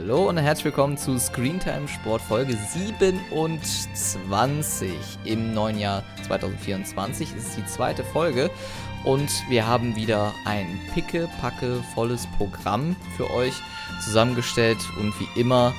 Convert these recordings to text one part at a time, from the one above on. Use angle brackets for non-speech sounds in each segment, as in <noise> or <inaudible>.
Hallo und herzlich willkommen zu Screentime Sport Folge 27 im neuen Jahr 2024. Es ist die zweite Folge und wir haben wieder ein picke-packe volles Programm für euch zusammengestellt und wie immer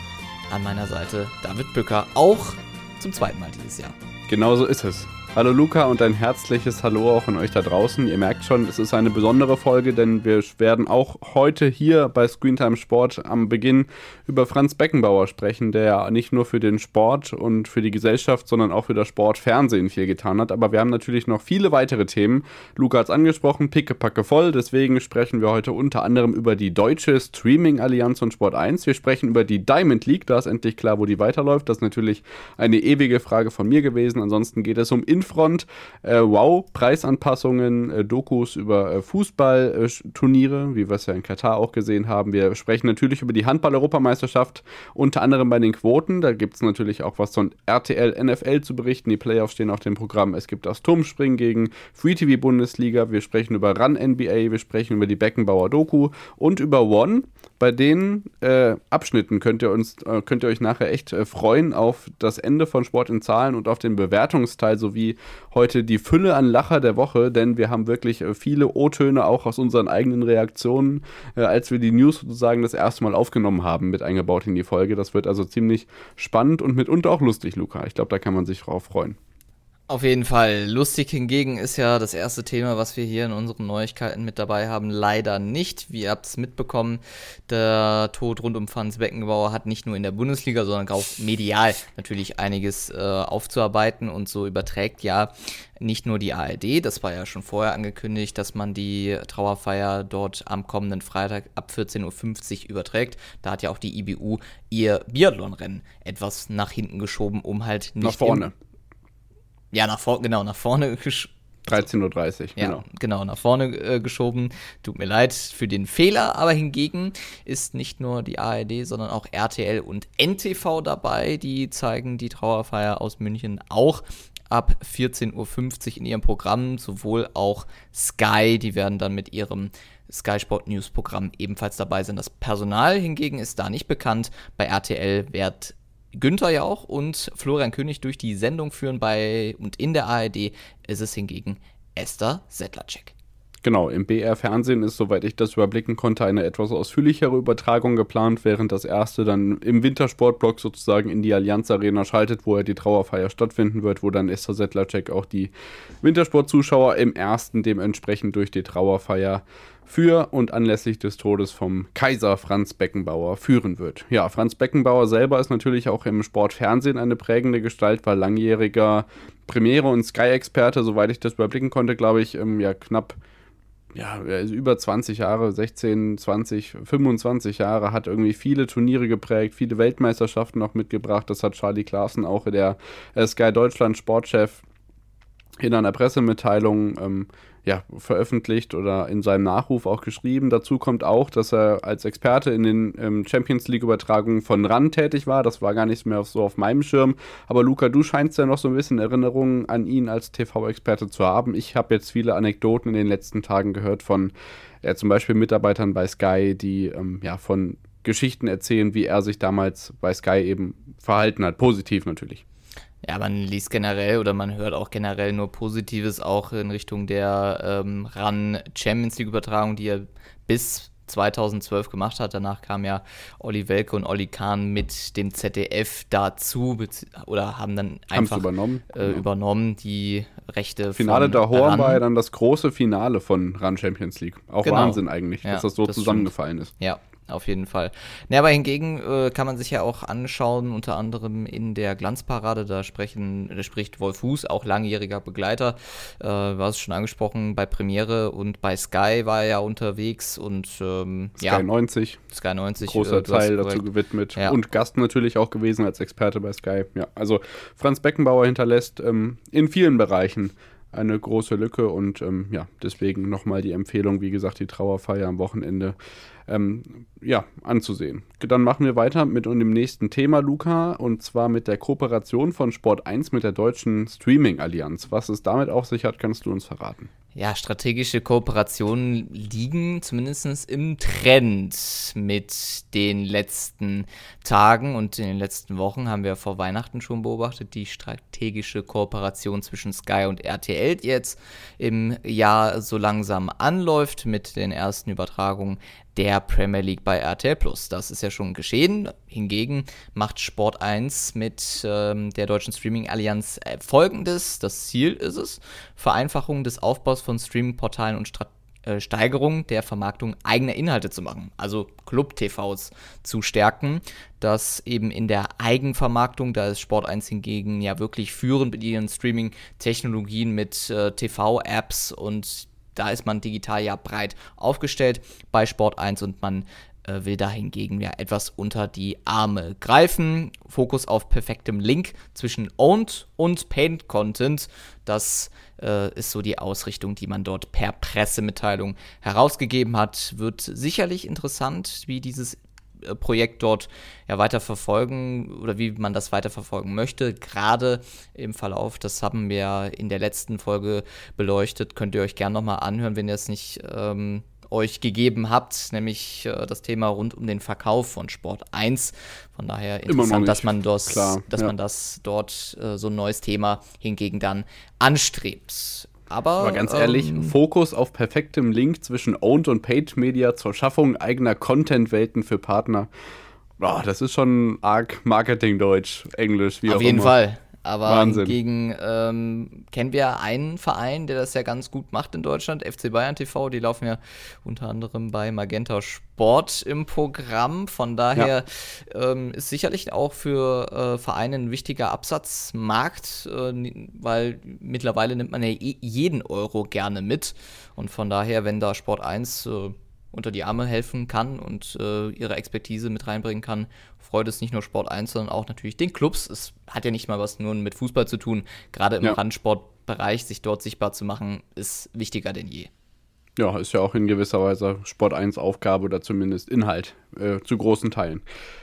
an meiner Seite David Bücker, auch zum zweiten Mal dieses Jahr. Genauso ist es. Hallo Luca und ein herzliches Hallo auch an euch da draußen. Ihr merkt schon, es ist eine besondere Folge, denn wir werden auch heute hier bei Screentime Sport am Beginn über Franz Beckenbauer sprechen, der nicht nur für den Sport und für die Gesellschaft, sondern auch für das Sportfernsehen viel getan hat. Aber wir haben natürlich noch viele weitere Themen. Luca hat es angesprochen, pickepacke voll. Deswegen sprechen wir heute unter anderem über die deutsche Streaming-Allianz und Sport 1. Wir sprechen über die Diamond League. Da ist endlich klar, wo die weiterläuft. Das ist natürlich eine ewige Frage von mir gewesen. Ansonsten geht es um Infront, äh, wow, Preisanpassungen, äh, Dokus über äh, Fußballturniere, wie wir es ja in Katar auch gesehen haben. Wir sprechen natürlich über die Handball-Europameisterschaft, unter anderem bei den Quoten. Da gibt es natürlich auch was von RTL, NFL zu berichten. Die Playoffs stehen auf dem Programm. Es gibt das Turmspringen gegen Free TV Bundesliga. Wir sprechen über Run NBA. Wir sprechen über die Beckenbauer Doku und über One. Bei den äh, Abschnitten könnt ihr, uns, äh, könnt ihr euch nachher echt äh, freuen auf das Ende von Sport in Zahlen und auf den Bewertungsteil sowie heute die Fülle an Lacher der Woche, denn wir haben wirklich äh, viele O-Töne auch aus unseren eigenen Reaktionen, äh, als wir die News sozusagen das erste Mal aufgenommen haben, mit eingebaut in die Folge. Das wird also ziemlich spannend und mitunter auch lustig, Luca. Ich glaube, da kann man sich drauf freuen. Auf jeden Fall. Lustig hingegen ist ja das erste Thema, was wir hier in unseren Neuigkeiten mit dabei haben, leider nicht. Wie ihr habt es mitbekommen, der Tod rund um Franz Beckenbauer hat nicht nur in der Bundesliga, sondern auch medial natürlich einiges äh, aufzuarbeiten und so überträgt ja nicht nur die ARD, das war ja schon vorher angekündigt, dass man die Trauerfeier dort am kommenden Freitag ab 14.50 Uhr überträgt. Da hat ja auch die IBU ihr Biathlonrennen etwas nach hinten geschoben, um halt nicht. Nach vorne. Ja, nach vorne, genau, nach vorne <laughs> 13.30 Uhr, ja, genau. genau, nach vorne äh, geschoben. Tut mir leid für den Fehler, aber hingegen ist nicht nur die ARD, sondern auch RTL und NTV dabei. Die zeigen die Trauerfeier aus München auch ab 14.50 Uhr in ihrem Programm. Sowohl auch Sky, die werden dann mit ihrem Sky Sport News Programm ebenfalls dabei sein. Das Personal hingegen ist da nicht bekannt. Bei RTL wird Günther ja auch und Florian König durch die Sendung führen bei und in der ARD ist es hingegen Esther Sedlacek. Genau, im BR-Fernsehen ist, soweit ich das überblicken konnte, eine etwas ausführlichere Übertragung geplant, während das erste dann im Wintersportblock sozusagen in die Allianz Arena schaltet, wo ja die Trauerfeier stattfinden wird, wo dann Esther Sedlacek auch die Wintersportzuschauer im ersten dementsprechend durch die Trauerfeier für und anlässlich des Todes vom Kaiser Franz Beckenbauer führen wird. Ja, Franz Beckenbauer selber ist natürlich auch im Sportfernsehen eine prägende Gestalt, war langjähriger Premiere- und Sky-Experte, soweit ich das überblicken konnte, glaube ich, ähm, ja knapp ja, über 20 Jahre, 16, 20, 25 Jahre, hat irgendwie viele Turniere geprägt, viele Weltmeisterschaften auch mitgebracht. Das hat Charlie Klaassen, auch der äh, Sky Deutschland Sportchef, in einer Pressemitteilung ähm, ja, veröffentlicht oder in seinem Nachruf auch geschrieben. Dazu kommt auch, dass er als Experte in den ähm, Champions League-Übertragungen von RAN tätig war. Das war gar nicht mehr so auf meinem Schirm. Aber Luca, du scheinst ja noch so ein bisschen Erinnerungen an ihn als TV-Experte zu haben. Ich habe jetzt viele Anekdoten in den letzten Tagen gehört von äh, zum Beispiel Mitarbeitern bei Sky, die ähm, ja von Geschichten erzählen, wie er sich damals bei Sky eben verhalten hat. Positiv natürlich. Ja, man liest generell oder man hört auch generell nur Positives auch in Richtung der ähm, RAN Champions League Übertragung, die er bis 2012 gemacht hat. Danach kam ja Olli Welke und Olli Kahn mit dem ZDF dazu oder haben dann einfach übernommen, äh, genau. übernommen die Rechte. Finale der Horn war ja dann das große Finale von RAN Champions League. Auch genau. Wahnsinn eigentlich, ja, dass das so das zusammengefallen stimmt. ist. Ja, auf jeden Fall. Ne, aber hingegen äh, kann man sich ja auch anschauen, unter anderem in der Glanzparade, da sprechen, da spricht Wolf Fuß, auch langjähriger Begleiter, äh, war es schon angesprochen, bei Premiere und bei Sky war er ja unterwegs und ähm, Sky ja, 90. Sky 90. Großer äh, Teil dazu gewidmet. Ja. Und Gast natürlich auch gewesen als Experte bei Sky. Ja, also Franz Beckenbauer hinterlässt ähm, in vielen Bereichen eine große Lücke und ähm, ja, deswegen nochmal die Empfehlung, wie gesagt, die Trauerfeier am Wochenende ähm, ja, anzusehen. Dann machen wir weiter mit dem nächsten Thema, Luca, und zwar mit der Kooperation von Sport 1 mit der deutschen Streaming-Allianz. Was es damit auf sich hat, kannst du uns verraten. Ja, strategische Kooperationen liegen zumindest im Trend mit den letzten Tagen und in den letzten Wochen haben wir vor Weihnachten schon beobachtet, die strategische Kooperation zwischen Sky und RTL jetzt im Jahr so langsam anläuft mit den ersten Übertragungen der Premier League bei RTL Plus. Das ist ja schon geschehen. Hingegen macht Sport 1 mit ähm, der deutschen Streaming-Allianz äh, folgendes. Das Ziel ist es: Vereinfachung des Aufbaus von Streaming-Portalen und Strategien. Äh, Steigerung der Vermarktung eigener Inhalte zu machen, also Club-TVs zu stärken, das eben in der Eigenvermarktung, da ist Sport 1 hingegen ja wirklich führend mit ihren Streaming-Technologien mit äh, TV-Apps und da ist man digital ja breit aufgestellt bei Sport 1 und man äh, will da hingegen ja etwas unter die Arme greifen. Fokus auf perfektem Link zwischen Owned und Paid Content. Das äh, ist so die Ausrichtung, die man dort per Pressemitteilung herausgegeben hat. Wird sicherlich interessant, wie dieses Projekt dort ja weiter verfolgen oder wie man das weiter verfolgen möchte. Gerade im Verlauf, das haben wir in der letzten Folge beleuchtet, könnt ihr euch gerne nochmal anhören, wenn ihr es nicht ähm, euch gegeben habt, nämlich äh, das Thema rund um den Verkauf von Sport 1. Von daher interessant, dass man das, Klar, dass ja. man das dort äh, so ein neues Thema hingegen dann anstrebt. Aber, Aber ganz ehrlich, ähm, Fokus auf perfektem Link zwischen Owned und Paid Media zur Schaffung eigener Content-Welten für Partner. Oh, das ist schon arg Marketing-Deutsch, Englisch, wie auf auch immer. Auf jeden Fall. Aber Wahnsinn. gegen ähm, kennen wir einen Verein, der das ja ganz gut macht in Deutschland, FC Bayern TV. Die laufen ja unter anderem bei Magenta Sport im Programm. Von daher ja. ähm, ist sicherlich auch für äh, Vereine ein wichtiger Absatzmarkt, äh, weil mittlerweile nimmt man ja jeden Euro gerne mit. Und von daher, wenn da Sport 1 äh, unter die Arme helfen kann und äh, ihre Expertise mit reinbringen kann, freut es nicht nur Sport 1, sondern auch natürlich den Clubs. Es hat ja nicht mal was nur mit Fußball zu tun. Gerade im ja. Randsportbereich sich dort sichtbar zu machen, ist wichtiger denn je. Ja, ist ja auch in gewisser Weise Sport 1 Aufgabe oder zumindest Inhalt äh, zu großen Teilen.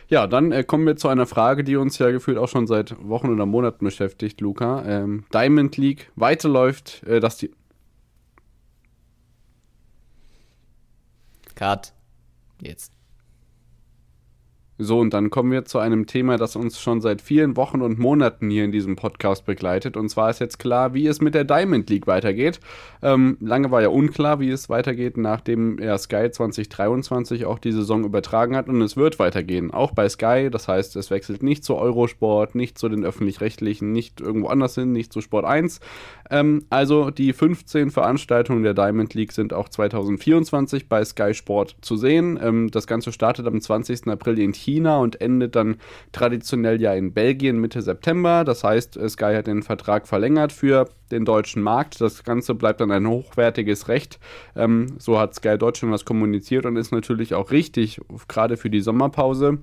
Ja, dann äh, kommen wir zu einer Frage, die uns ja gefühlt auch schon seit Wochen oder Monaten beschäftigt, Luca. Ähm, Diamond League weiterläuft, äh, dass die Cut. Jetzt. So, und dann kommen wir zu einem Thema, das uns schon seit vielen Wochen und Monaten hier in diesem Podcast begleitet. Und zwar ist jetzt klar, wie es mit der Diamond League weitergeht. Ähm, lange war ja unklar, wie es weitergeht, nachdem ja Sky 2023 auch die Saison übertragen hat. Und es wird weitergehen, auch bei Sky. Das heißt, es wechselt nicht zu Eurosport, nicht zu den öffentlich-rechtlichen, nicht irgendwo anders hin, nicht zu Sport 1. Ähm, also die 15 Veranstaltungen der Diamond League sind auch 2024 bei Sky Sport zu sehen. Ähm, das Ganze startet am 20. April in China und endet dann traditionell ja in Belgien Mitte September. Das heißt, Sky hat den Vertrag verlängert für den deutschen Markt. Das Ganze bleibt dann ein hochwertiges Recht. Ähm, so hat Sky Deutschland das kommuniziert und ist natürlich auch richtig, gerade für die Sommerpause.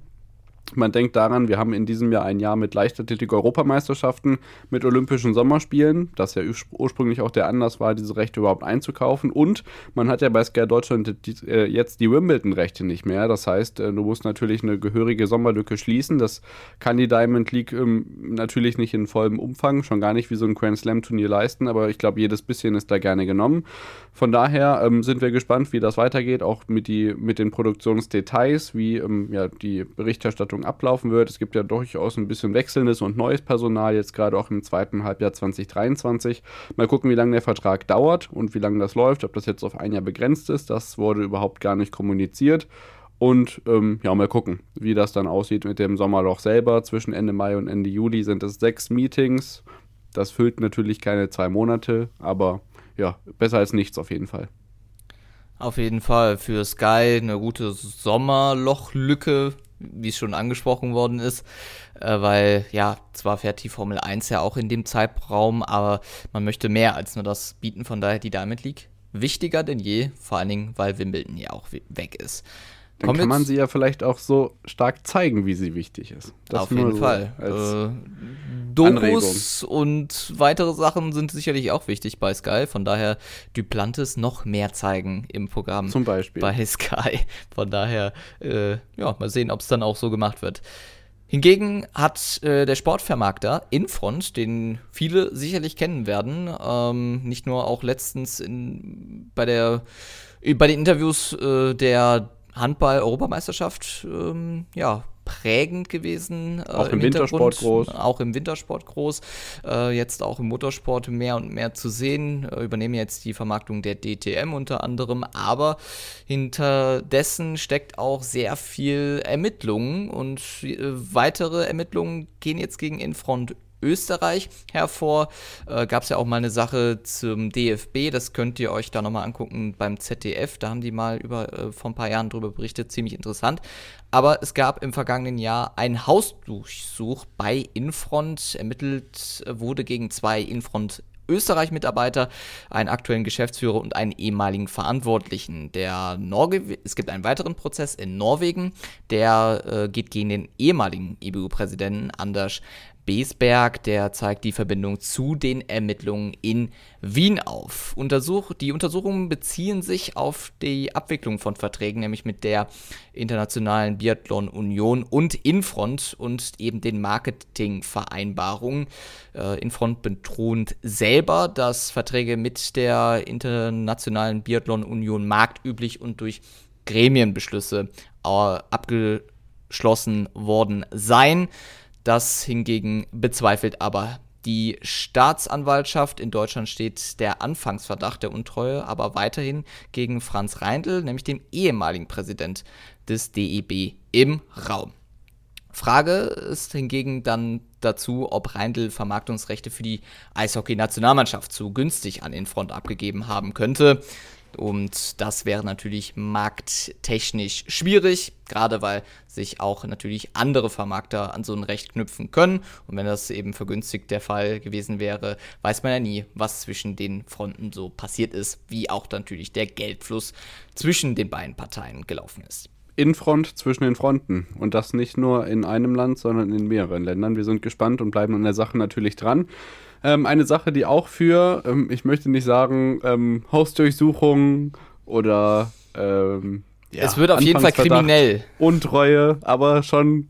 Man denkt daran, wir haben in diesem Jahr ein Jahr mit Leichtathletik-Europameisterschaften, mit Olympischen Sommerspielen, das ja ursprünglich auch der Anlass war, diese Rechte überhaupt einzukaufen. Und man hat ja bei Sky Deutschland äh, jetzt die Wimbledon-Rechte nicht mehr. Das heißt, äh, du musst natürlich eine gehörige Sommerlücke schließen. Das kann die Diamond League ähm, natürlich nicht in vollem Umfang, schon gar nicht wie so ein Grand Slam-Turnier leisten, aber ich glaube, jedes bisschen ist da gerne genommen. Von daher ähm, sind wir gespannt, wie das weitergeht, auch mit, die, mit den Produktionsdetails, wie ähm, ja, die Berichterstattung Veranstaltung ablaufen wird. Es gibt ja durchaus ein bisschen wechselndes und neues Personal, jetzt gerade auch im zweiten Halbjahr 2023. Mal gucken, wie lange der Vertrag dauert und wie lange das läuft, ob das jetzt auf ein Jahr begrenzt ist. Das wurde überhaupt gar nicht kommuniziert. Und ähm, ja, mal gucken, wie das dann aussieht mit dem Sommerloch selber. Zwischen Ende Mai und Ende Juli sind es sechs Meetings. Das füllt natürlich keine zwei Monate, aber ja, besser als nichts auf jeden Fall. Auf jeden Fall für Sky eine gute Sommerlochlücke, wie es schon angesprochen worden ist, äh, weil ja, zwar fährt die Formel 1 ja auch in dem Zeitraum, aber man möchte mehr als nur das bieten, von daher die Diamond League wichtiger denn je, vor allen Dingen, weil Wimbledon ja auch weg ist. Dann Kommt kann man sie ja vielleicht auch so stark zeigen, wie sie wichtig ist. Das auf jeden so Fall. Äh, Dokus und weitere Sachen sind sicherlich auch wichtig bei Sky. Von daher Duplantis noch mehr zeigen im Programm. Zum Beispiel. Bei <laughs> Sky. Von daher, äh, ja, mal sehen, ob es dann auch so gemacht wird. Hingegen hat äh, der Sportvermarkter Infront, den viele sicherlich kennen werden, ähm, nicht nur auch letztens in, bei, der, bei den Interviews äh, der Handball-Europameisterschaft ähm, ja, prägend gewesen. Äh, auch im, im Wintersport groß. Auch im Wintersport groß. Äh, jetzt auch im Motorsport mehr und mehr zu sehen. Äh, übernehmen jetzt die Vermarktung der DTM unter anderem. Aber hinter dessen steckt auch sehr viel Ermittlungen und äh, weitere Ermittlungen gehen jetzt gegen Infront Österreich hervor. Äh, Gab es ja auch mal eine Sache zum DFB, das könnt ihr euch da nochmal angucken beim ZDF. Da haben die mal über, äh, vor ein paar Jahren drüber berichtet, ziemlich interessant. Aber es gab im vergangenen Jahr einen Hausdurchsuch bei Infront. Ermittelt wurde gegen zwei Infront Österreich-Mitarbeiter, einen aktuellen Geschäftsführer und einen ehemaligen Verantwortlichen. Der Norge es gibt einen weiteren Prozess in Norwegen, der äh, geht gegen den ehemaligen EBU-Präsidenten Anders Besberg, der zeigt die Verbindung zu den Ermittlungen in Wien auf. Untersuch die Untersuchungen beziehen sich auf die Abwicklung von Verträgen, nämlich mit der Internationalen Biathlon Union und Infront und eben den Marketingvereinbarungen. Äh, Infront betont selber, dass Verträge mit der Internationalen Biathlon Union marktüblich und durch Gremienbeschlüsse äh, abgeschlossen worden seien. Das hingegen bezweifelt aber die Staatsanwaltschaft. In Deutschland steht der Anfangsverdacht der Untreue aber weiterhin gegen Franz Reindl, nämlich dem ehemaligen Präsident des DEB, im Raum. Frage ist hingegen dann dazu, ob Reindl Vermarktungsrechte für die Eishockey-Nationalmannschaft zu günstig an Infront abgegeben haben könnte. Und das wäre natürlich markttechnisch schwierig, gerade weil sich auch natürlich andere Vermarkter an so ein Recht knüpfen können. Und wenn das eben vergünstigt der Fall gewesen wäre, weiß man ja nie, was zwischen den Fronten so passiert ist, wie auch natürlich der Geldfluss zwischen den beiden Parteien gelaufen ist. In Front zwischen den Fronten. Und das nicht nur in einem Land, sondern in mehreren Ländern. Wir sind gespannt und bleiben an der Sache natürlich dran. Ähm, eine Sache, die auch für, ähm, ich möchte nicht sagen, ähm, Hausdurchsuchung oder ähm, ja, es wird auf jeden Fall kriminell. Untreue, aber schon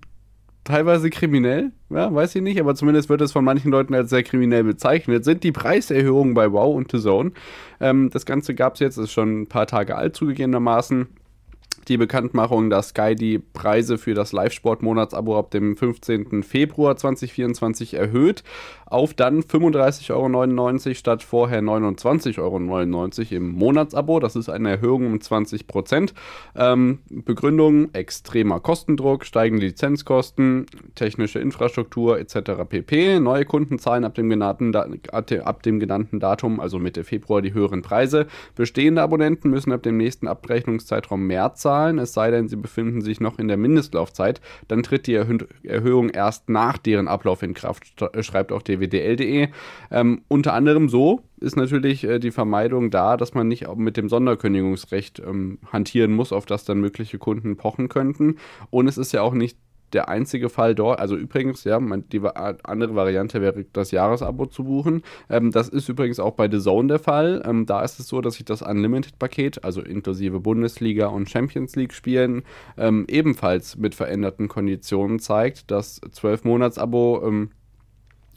teilweise kriminell, ja, weiß ich nicht, aber zumindest wird es von manchen Leuten als sehr kriminell bezeichnet, sind die Preiserhöhungen bei Wow und The Zone. Ähm, das Ganze gab es jetzt, ist schon ein paar Tage alt zugegebenermaßen die Bekanntmachung, dass Sky die Preise für das Live-Sport-Monatsabo ab dem 15. Februar 2024 erhöht auf dann 35,99 Euro statt vorher 29,99 Euro im Monatsabo. Das ist eine Erhöhung um 20 Prozent. Ähm, Begründung: extremer Kostendruck, steigende Lizenzkosten, technische Infrastruktur etc. pp. Neue Kunden zahlen ab dem, genannten, ab dem genannten Datum, also Mitte Februar, die höheren Preise. Bestehende Abonnenten müssen ab dem nächsten Abrechnungszeitraum mehr zahlen, es sei denn, sie befinden sich noch in der Mindestlaufzeit. Dann tritt die Erhöhung erst nach deren Ablauf in Kraft, schreibt auch DW wdl.de. Ähm, unter anderem so ist natürlich äh, die Vermeidung da, dass man nicht mit dem Sonderkündigungsrecht ähm, hantieren muss, auf das dann mögliche Kunden pochen könnten. Und es ist ja auch nicht der einzige Fall dort. Also übrigens, ja, die andere Variante wäre, das Jahresabo zu buchen. Ähm, das ist übrigens auch bei The Zone der Fall. Ähm, da ist es so, dass sich das Unlimited-Paket, also inklusive Bundesliga und Champions League-Spielen, ähm, ebenfalls mit veränderten Konditionen zeigt. Das 12-Monats-Abo ähm,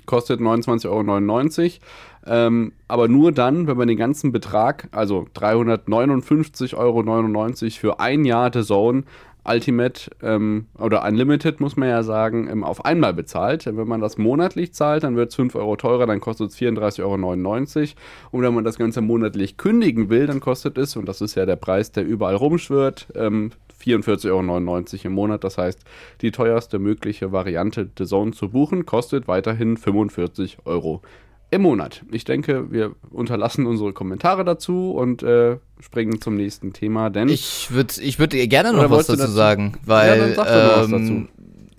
kostet 29,99 Euro. Ähm, aber nur dann, wenn man den ganzen Betrag, also 359,99 Euro für ein Jahr The Zone Ultimate ähm, oder Unlimited, muss man ja sagen, ähm, auf einmal bezahlt. Wenn man das monatlich zahlt, dann wird es 5 Euro teurer, dann kostet es 34,99 Euro. Und wenn man das Ganze monatlich kündigen will, dann kostet es, und das ist ja der Preis, der überall rumschwirrt, ähm, 44,99 Euro im Monat. Das heißt, die teuerste mögliche Variante The Zone zu buchen kostet weiterhin 45 Euro im Monat. Ich denke, wir unterlassen unsere Kommentare dazu und äh, springen zum nächsten Thema, denn ich würde ich würd gerne noch was dazu, dazu, sagen, weil ja, ähm,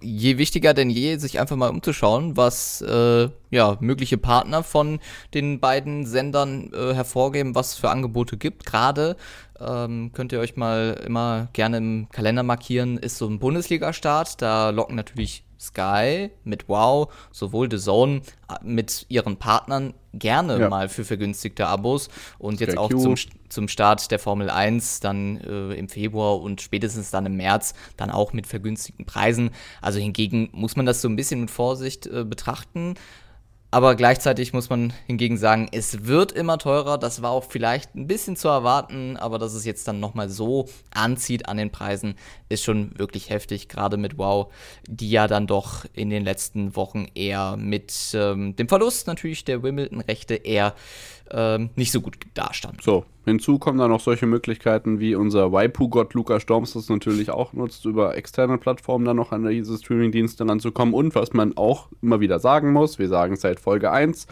je wichtiger denn je, sich einfach mal umzuschauen, was äh, ja, mögliche Partner von den beiden Sendern äh, hervorgeben, was es für Angebote gibt. Gerade ähm, könnt ihr euch mal immer gerne im Kalender markieren, ist so ein Bundesliga-Start. Da locken natürlich Sky mit Wow, sowohl The Zone äh, mit ihren Partnern gerne ja. mal für vergünstigte Abos und jetzt auch zum, zum Start der Formel 1 dann äh, im Februar und spätestens dann im März dann auch mit vergünstigten Preisen. Also hingegen muss man das so ein bisschen mit Vorsicht äh, betrachten. Aber gleichzeitig muss man hingegen sagen, es wird immer teurer. Das war auch vielleicht ein bisschen zu erwarten, aber dass es jetzt dann nochmal so anzieht an den Preisen, ist schon wirklich heftig. Gerade mit Wow, die ja dann doch in den letzten Wochen eher mit ähm, dem Verlust natürlich der Wimbledon-Rechte eher ähm, nicht so gut dastanden. So, hinzu kommen dann noch solche Möglichkeiten wie unser Waipu-Gott Luca Storms das natürlich auch nutzt, über externe Plattformen dann noch an diese Streaming-Dienste ranzukommen. Und was man auch immer wieder sagen muss, wir sagen seit Folge 1,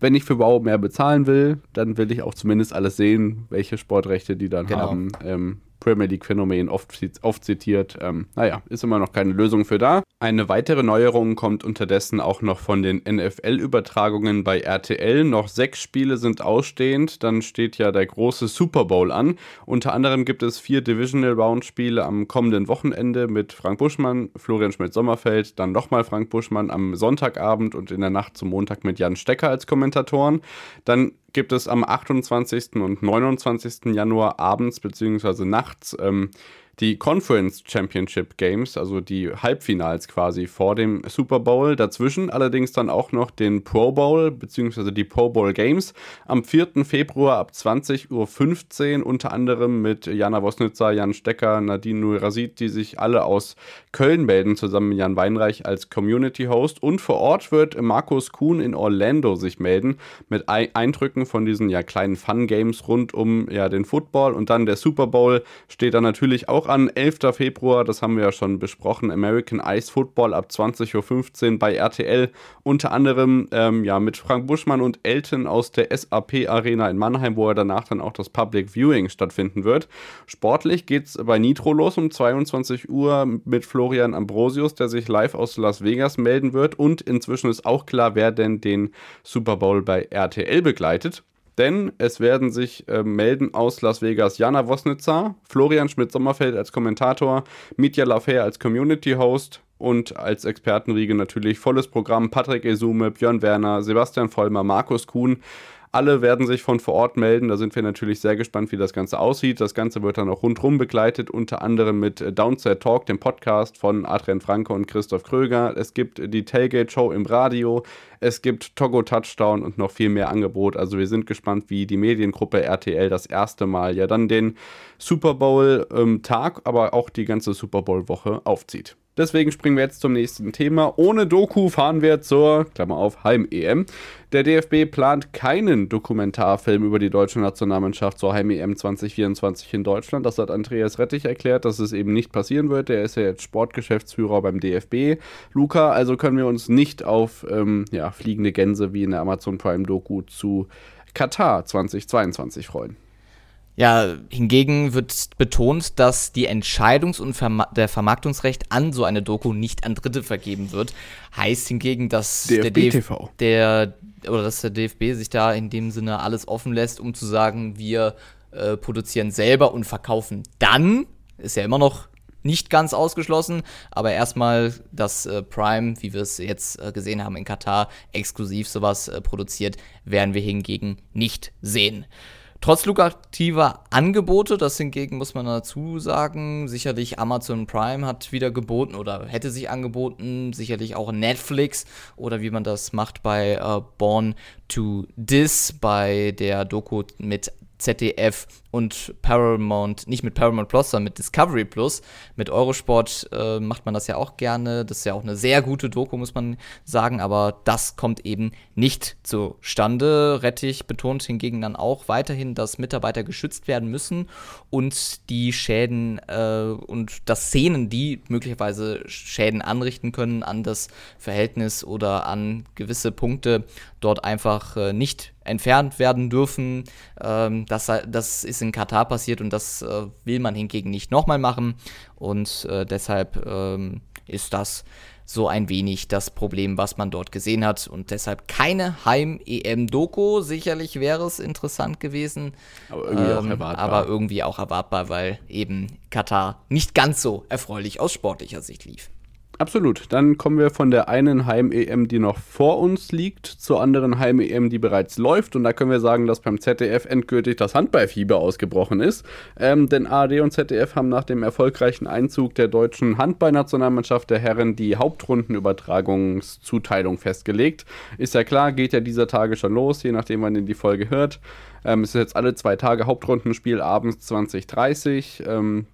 wenn ich für Wow mehr bezahlen will, dann will ich auch zumindest alles sehen, welche Sportrechte die dann genau. haben. Ähm, Premier League-Phänomen oft, oft zitiert. Ähm, naja, ist immer noch keine Lösung für da. Eine weitere Neuerung kommt unterdessen auch noch von den NFL-Übertragungen bei RTL. Noch sechs Spiele sind ausstehend. Dann steht ja der große Super Bowl an. Unter anderem gibt es vier Divisional Round-Spiele am kommenden Wochenende mit Frank Buschmann, Florian Schmidt-Sommerfeld, dann nochmal Frank Buschmann am Sonntagabend und in der Nacht zum Montag mit Jan Stecker als Kommentatoren. Dann gibt es am 28. und 29. Januar abends bzw. nachts ähm, die Conference Championship Games, also die Halbfinals quasi vor dem Super Bowl. Dazwischen allerdings dann auch noch den Pro Bowl bzw. die Pro Bowl Games am 4. Februar ab 20.15 Uhr, unter anderem mit Jana Wosnitzer, Jan Stecker, Nadine Nurasid, die sich alle aus Köln melden, zusammen mit Jan Weinreich als Community Host. Und vor Ort wird Markus Kuhn in Orlando sich melden mit Eindrücken von diesen ja kleinen Fun Games rund um ja den Football und dann der Super Bowl steht da natürlich auch an. 11. Februar, das haben wir ja schon besprochen, American Ice Football ab 20.15 Uhr bei RTL. Unter anderem ähm, ja, mit Frank Buschmann und Elton aus der SAP Arena in Mannheim, wo er danach dann auch das Public Viewing stattfinden wird. Sportlich geht es bei Nitro los um 22 Uhr mit Florian Ambrosius, der sich live aus Las Vegas melden wird. Und inzwischen ist auch klar, wer denn den Super Bowl bei RTL begleitet denn es werden sich äh, melden aus Las Vegas Jana Wosnitzer, Florian Schmidt-Sommerfeld als Kommentator, Mitya Lafer als Community-Host und als Expertenriege natürlich volles Programm Patrick Esume, Björn Werner, Sebastian Vollmer, Markus Kuhn. Alle werden sich von vor Ort melden. Da sind wir natürlich sehr gespannt, wie das Ganze aussieht. Das Ganze wird dann auch rundherum begleitet, unter anderem mit Downset Talk, dem Podcast von Adrian Franke und Christoph Kröger. Es gibt die Tailgate Show im Radio. Es gibt Togo Touchdown und noch viel mehr Angebot. Also wir sind gespannt, wie die Mediengruppe RTL das erste Mal ja dann den Super Bowl ähm, aber auch die ganze Super Bowl Woche aufzieht. Deswegen springen wir jetzt zum nächsten Thema. Ohne Doku fahren wir zur, Klammer auf, Heim-EM. Der DFB plant keinen Dokumentarfilm über die deutsche Nationalmannschaft zur Heim-EM 2024 in Deutschland. Das hat Andreas Rettich erklärt, dass es eben nicht passieren wird. Der ist ja jetzt Sportgeschäftsführer beim DFB. Luca, also können wir uns nicht auf ähm, ja, fliegende Gänse wie in der Amazon Prime Doku zu Katar 2022 freuen. Ja, hingegen wird betont, dass die Entscheidungs- und Verma der Vermarktungsrecht an so eine Doku nicht an Dritte vergeben wird. Heißt hingegen, dass der, DF der oder dass der DFB sich da in dem Sinne alles offen lässt, um zu sagen, wir äh, produzieren selber und verkaufen dann, ist ja immer noch nicht ganz ausgeschlossen, aber erstmal, dass äh, Prime, wie wir es jetzt äh, gesehen haben in Katar, exklusiv sowas äh, produziert, werden wir hingegen nicht sehen. Trotz lukrativer Angebote, das hingegen muss man dazu sagen, sicherlich Amazon Prime hat wieder geboten oder hätte sich angeboten, sicherlich auch Netflix oder wie man das macht bei äh, Born to Dis, bei der Doku mit ZDF und Paramount, nicht mit Paramount Plus, sondern mit Discovery Plus. Mit Eurosport äh, macht man das ja auch gerne. Das ist ja auch eine sehr gute Doku, muss man sagen, aber das kommt eben nicht zustande. Rettich betont hingegen dann auch weiterhin, dass Mitarbeiter geschützt werden müssen und die Schäden äh, und das Szenen, die möglicherweise Schäden anrichten können an das Verhältnis oder an gewisse Punkte, dort einfach äh, nicht entfernt werden dürfen. Ähm, das, das ist in Katar passiert und das äh, will man hingegen nicht nochmal machen. Und äh, deshalb ähm, ist das so ein wenig das Problem, was man dort gesehen hat. Und deshalb keine Heim-EM-Doku. Sicherlich wäre es interessant gewesen. Aber irgendwie ähm, auch erwartbar. Aber irgendwie auch erwartbar, weil eben Katar nicht ganz so erfreulich aus sportlicher Sicht lief. Absolut. Dann kommen wir von der einen Heim-EM, die noch vor uns liegt, zur anderen Heim-EM, die bereits läuft. Und da können wir sagen, dass beim ZDF endgültig das Handballfieber ausgebrochen ist. Ähm, denn ARD und ZDF haben nach dem erfolgreichen Einzug der deutschen Handballnationalmannschaft der Herren die Hauptrundenübertragungszuteilung festgelegt. Ist ja klar, geht ja dieser Tage schon los, je nachdem, wann ihr die Folge hört. Ähm, es ist jetzt alle zwei Tage Hauptrundenspiel abends 2030. Ähm,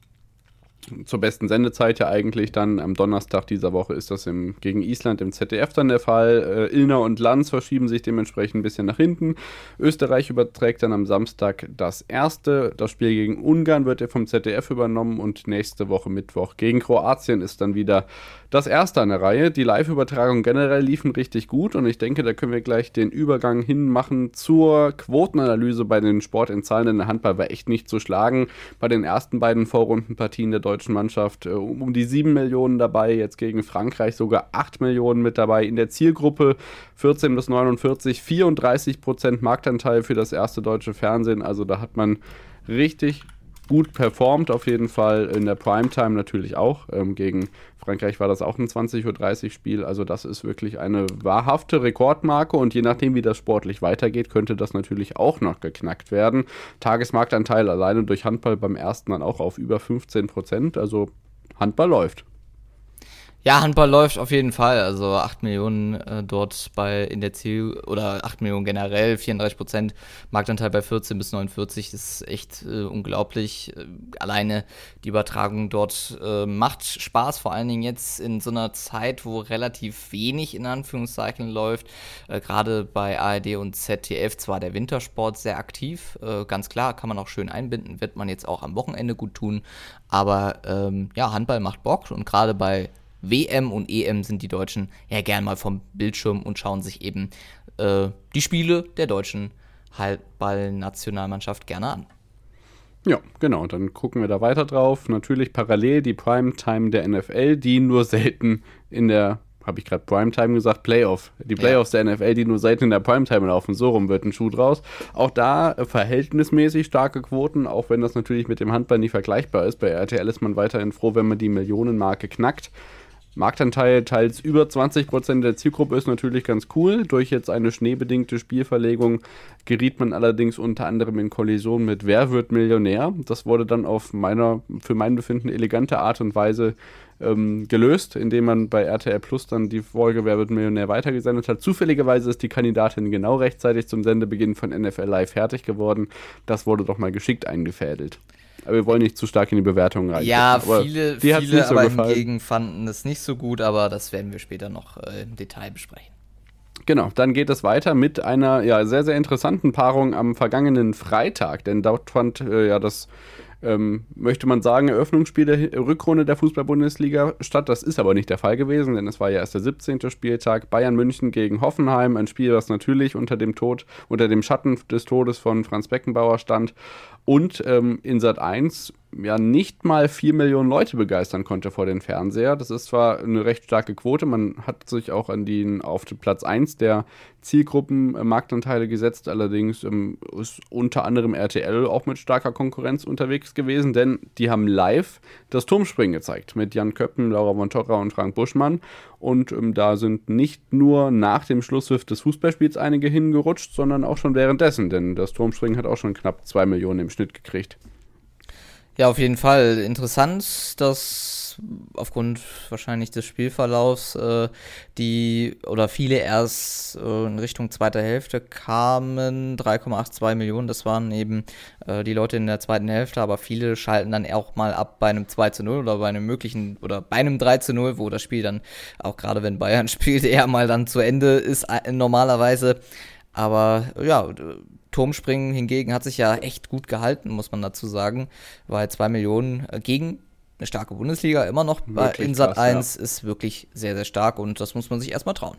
zur besten Sendezeit ja eigentlich dann am Donnerstag dieser Woche ist das im, gegen Island im ZDF dann der Fall. Äh, Ilner und Lanz verschieben sich dementsprechend ein bisschen nach hinten. Österreich überträgt dann am Samstag das erste. Das Spiel gegen Ungarn wird ja vom ZDF übernommen und nächste Woche Mittwoch gegen Kroatien ist dann wieder das erste an der Reihe. Die Live-Übertragung generell liefen richtig gut und ich denke, da können wir gleich den Übergang hinmachen zur Quotenanalyse bei den Sport in Zahlen. Denn der Handball war echt nicht zu schlagen. Bei den ersten beiden Vorrundenpartien der deutschen Mannschaft äh, um die 7 Millionen dabei, jetzt gegen Frankreich sogar 8 Millionen mit dabei. In der Zielgruppe 14 bis 49, 34 Prozent Marktanteil für das erste deutsche Fernsehen. Also da hat man richtig gut performt, auf jeden Fall in der Primetime natürlich auch. Ähm, gegen Frankreich war das auch ein 20.30 Uhr Spiel. Also das ist wirklich eine wahrhafte Rekordmarke und je nachdem, wie das sportlich weitergeht, könnte das natürlich auch noch geknackt werden. Tagesmarktanteil alleine durch Handball beim ersten dann auch auf über 15 Prozent. Also Handball läuft. Ja, Handball läuft auf jeden Fall. Also 8 Millionen äh, dort bei in der Ziel oder 8 Millionen generell, 34 Prozent Marktanteil bei 14 bis 49 das ist echt äh, unglaublich. Äh, alleine die Übertragung dort äh, macht Spaß, vor allen Dingen jetzt in so einer Zeit, wo relativ wenig in Anführungszeichen läuft. Äh, gerade bei ARD und ZDF zwar der Wintersport sehr aktiv, äh, ganz klar, kann man auch schön einbinden, wird man jetzt auch am Wochenende gut tun. Aber ähm, ja, Handball macht Bock und gerade bei WM und EM sind die Deutschen ja gern mal vom Bildschirm und schauen sich eben äh, die Spiele der deutschen Halbball-Nationalmannschaft gerne an. Ja, genau. Dann gucken wir da weiter drauf. Natürlich parallel die Primetime der NFL, die nur selten in der, habe ich gerade Primetime gesagt, Playoff. Die Playoffs ja. der NFL, die nur selten in der Primetime laufen. So rum wird ein Schuh draus. Auch da äh, verhältnismäßig starke Quoten, auch wenn das natürlich mit dem Handball nicht vergleichbar ist. Bei RTL ist man weiterhin froh, wenn man die Millionenmarke knackt. Marktanteil teils über 20% der Zielgruppe ist natürlich ganz cool. Durch jetzt eine schneebedingte Spielverlegung geriet man allerdings unter anderem in Kollision mit Wer wird Millionär? Das wurde dann auf meiner, für mein Befinden, elegante Art und Weise ähm, gelöst, indem man bei RTL Plus dann die Folge Wer wird Millionär weitergesendet hat. Zufälligerweise ist die Kandidatin genau rechtzeitig zum Sendebeginn von NFL Live fertig geworden. Das wurde doch mal geschickt eingefädelt. Aber wir wollen nicht zu stark in die Bewertungen rein. Ja, viele, viele so aber gefallen. hingegen fanden es nicht so gut, aber das werden wir später noch äh, im Detail besprechen. Genau, dann geht es weiter mit einer ja, sehr, sehr interessanten Paarung am vergangenen Freitag, denn dort fand äh, ja das ähm, möchte man sagen, Eröffnungsspiel der Rückrunde der Fußball-Bundesliga statt. Das ist aber nicht der Fall gewesen, denn es war ja erst der 17. Spieltag. Bayern München gegen Hoffenheim, ein Spiel, das natürlich unter dem Tod, unter dem Schatten des Todes von Franz Beckenbauer stand und ähm, in Sat 1 ja nicht mal 4 Millionen Leute begeistern konnte vor den Fernseher. Das ist zwar eine recht starke Quote, man hat sich auch an den, auf Platz 1 der Zielgruppen-Marktanteile gesetzt, allerdings ähm, ist unter anderem RTL auch mit starker Konkurrenz unterwegs gewesen, denn die haben live das Turmspringen gezeigt mit Jan Köppen, Laura Montorra und Frank Buschmann und ähm, da sind nicht nur nach dem Schlusspfiff des Fußballspiels einige hingerutscht, sondern auch schon währenddessen, denn das Turmspringen hat auch schon knapp 2 Millionen im Schnitt gekriegt. Ja, auf jeden Fall interessant, dass aufgrund wahrscheinlich des Spielverlaufs äh, die oder viele erst äh, in Richtung zweiter Hälfte kamen. 3,82 Millionen, das waren eben äh, die Leute in der zweiten Hälfte, aber viele schalten dann auch mal ab bei einem 2 zu 0 oder bei einem möglichen oder bei einem 3 zu 0, wo das Spiel dann, auch gerade wenn Bayern <laughs> spielt, eher mal dann zu Ende ist äh, normalerweise. Aber ja, Turmspringen hingegen hat sich ja echt gut gehalten, muss man dazu sagen, weil 2 Millionen äh, gegen eine starke Bundesliga immer noch wirklich in Sat 1 ja. ist wirklich sehr, sehr stark und das muss man sich erstmal trauen.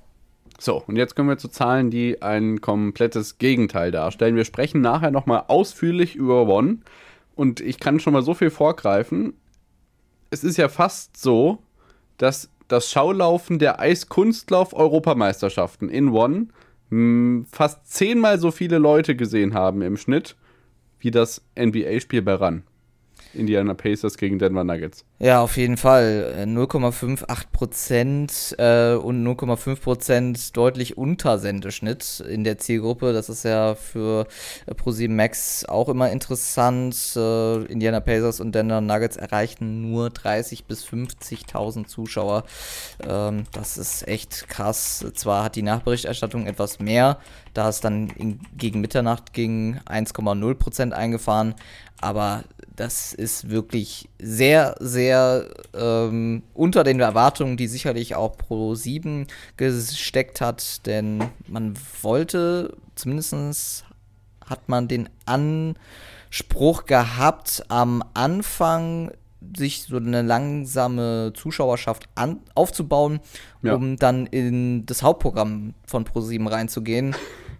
So, und jetzt kommen wir zu Zahlen, die ein komplettes Gegenteil darstellen. Wir sprechen nachher nochmal ausführlich über One und ich kann schon mal so viel vorgreifen. Es ist ja fast so, dass das Schaulaufen der Eiskunstlauf-Europameisterschaften in One fast zehnmal so viele Leute gesehen haben im Schnitt wie das NBA-Spiel bei RAN. Indiana Pacers gegen Denver Nuggets. Ja, auf jeden Fall. 0,58 äh, Prozent äh, und 0,5 Prozent deutlich unter Sendeschnitt in der Zielgruppe. Das ist ja für äh, ProSieben Max auch immer interessant. Äh, Indiana Pacers und Denver Nuggets erreichen nur 30.000 bis 50.000 Zuschauer. Ähm, das ist echt krass. Zwar hat die Nachberichterstattung etwas mehr, da ist dann in, gegen Mitternacht gegen 1,0 Prozent eingefahren, aber das ist wirklich sehr, sehr ähm, unter den Erwartungen, die sicherlich auch Pro 7 gesteckt hat, denn man wollte, zumindest hat man den Anspruch gehabt, am Anfang sich so eine langsame Zuschauerschaft an, aufzubauen, ja. um dann in das Hauptprogramm von Pro7 reinzugehen.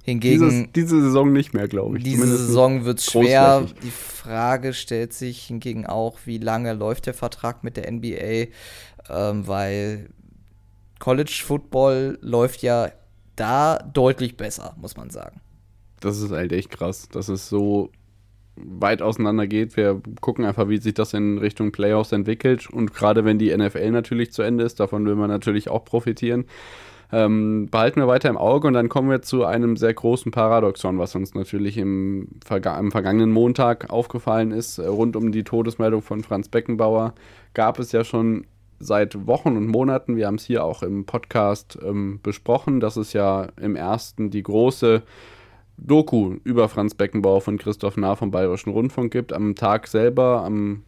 Hingegen. Dieses, diese Saison nicht mehr, glaube ich. Diese Zumindest Saison wird schwer. Die Frage stellt sich hingegen auch, wie lange läuft der Vertrag mit der NBA, ähm, weil College Football läuft ja da deutlich besser, muss man sagen. Das ist halt echt krass, dass es so weit auseinander geht. Wir gucken einfach, wie sich das in Richtung Playoffs entwickelt. Und gerade wenn die NFL natürlich zu Ende ist, davon will man natürlich auch profitieren ähm, behalten wir weiter im Auge und dann kommen wir zu einem sehr großen Paradoxon, was uns natürlich im, Verga im vergangenen Montag aufgefallen ist. Äh, rund um die Todesmeldung von Franz Beckenbauer gab es ja schon seit Wochen und Monaten, wir haben es hier auch im Podcast ähm, besprochen, dass es ja im ersten die große Doku über Franz Beckenbauer von Christoph Nah vom Bayerischen Rundfunk gibt. Am Tag selber, am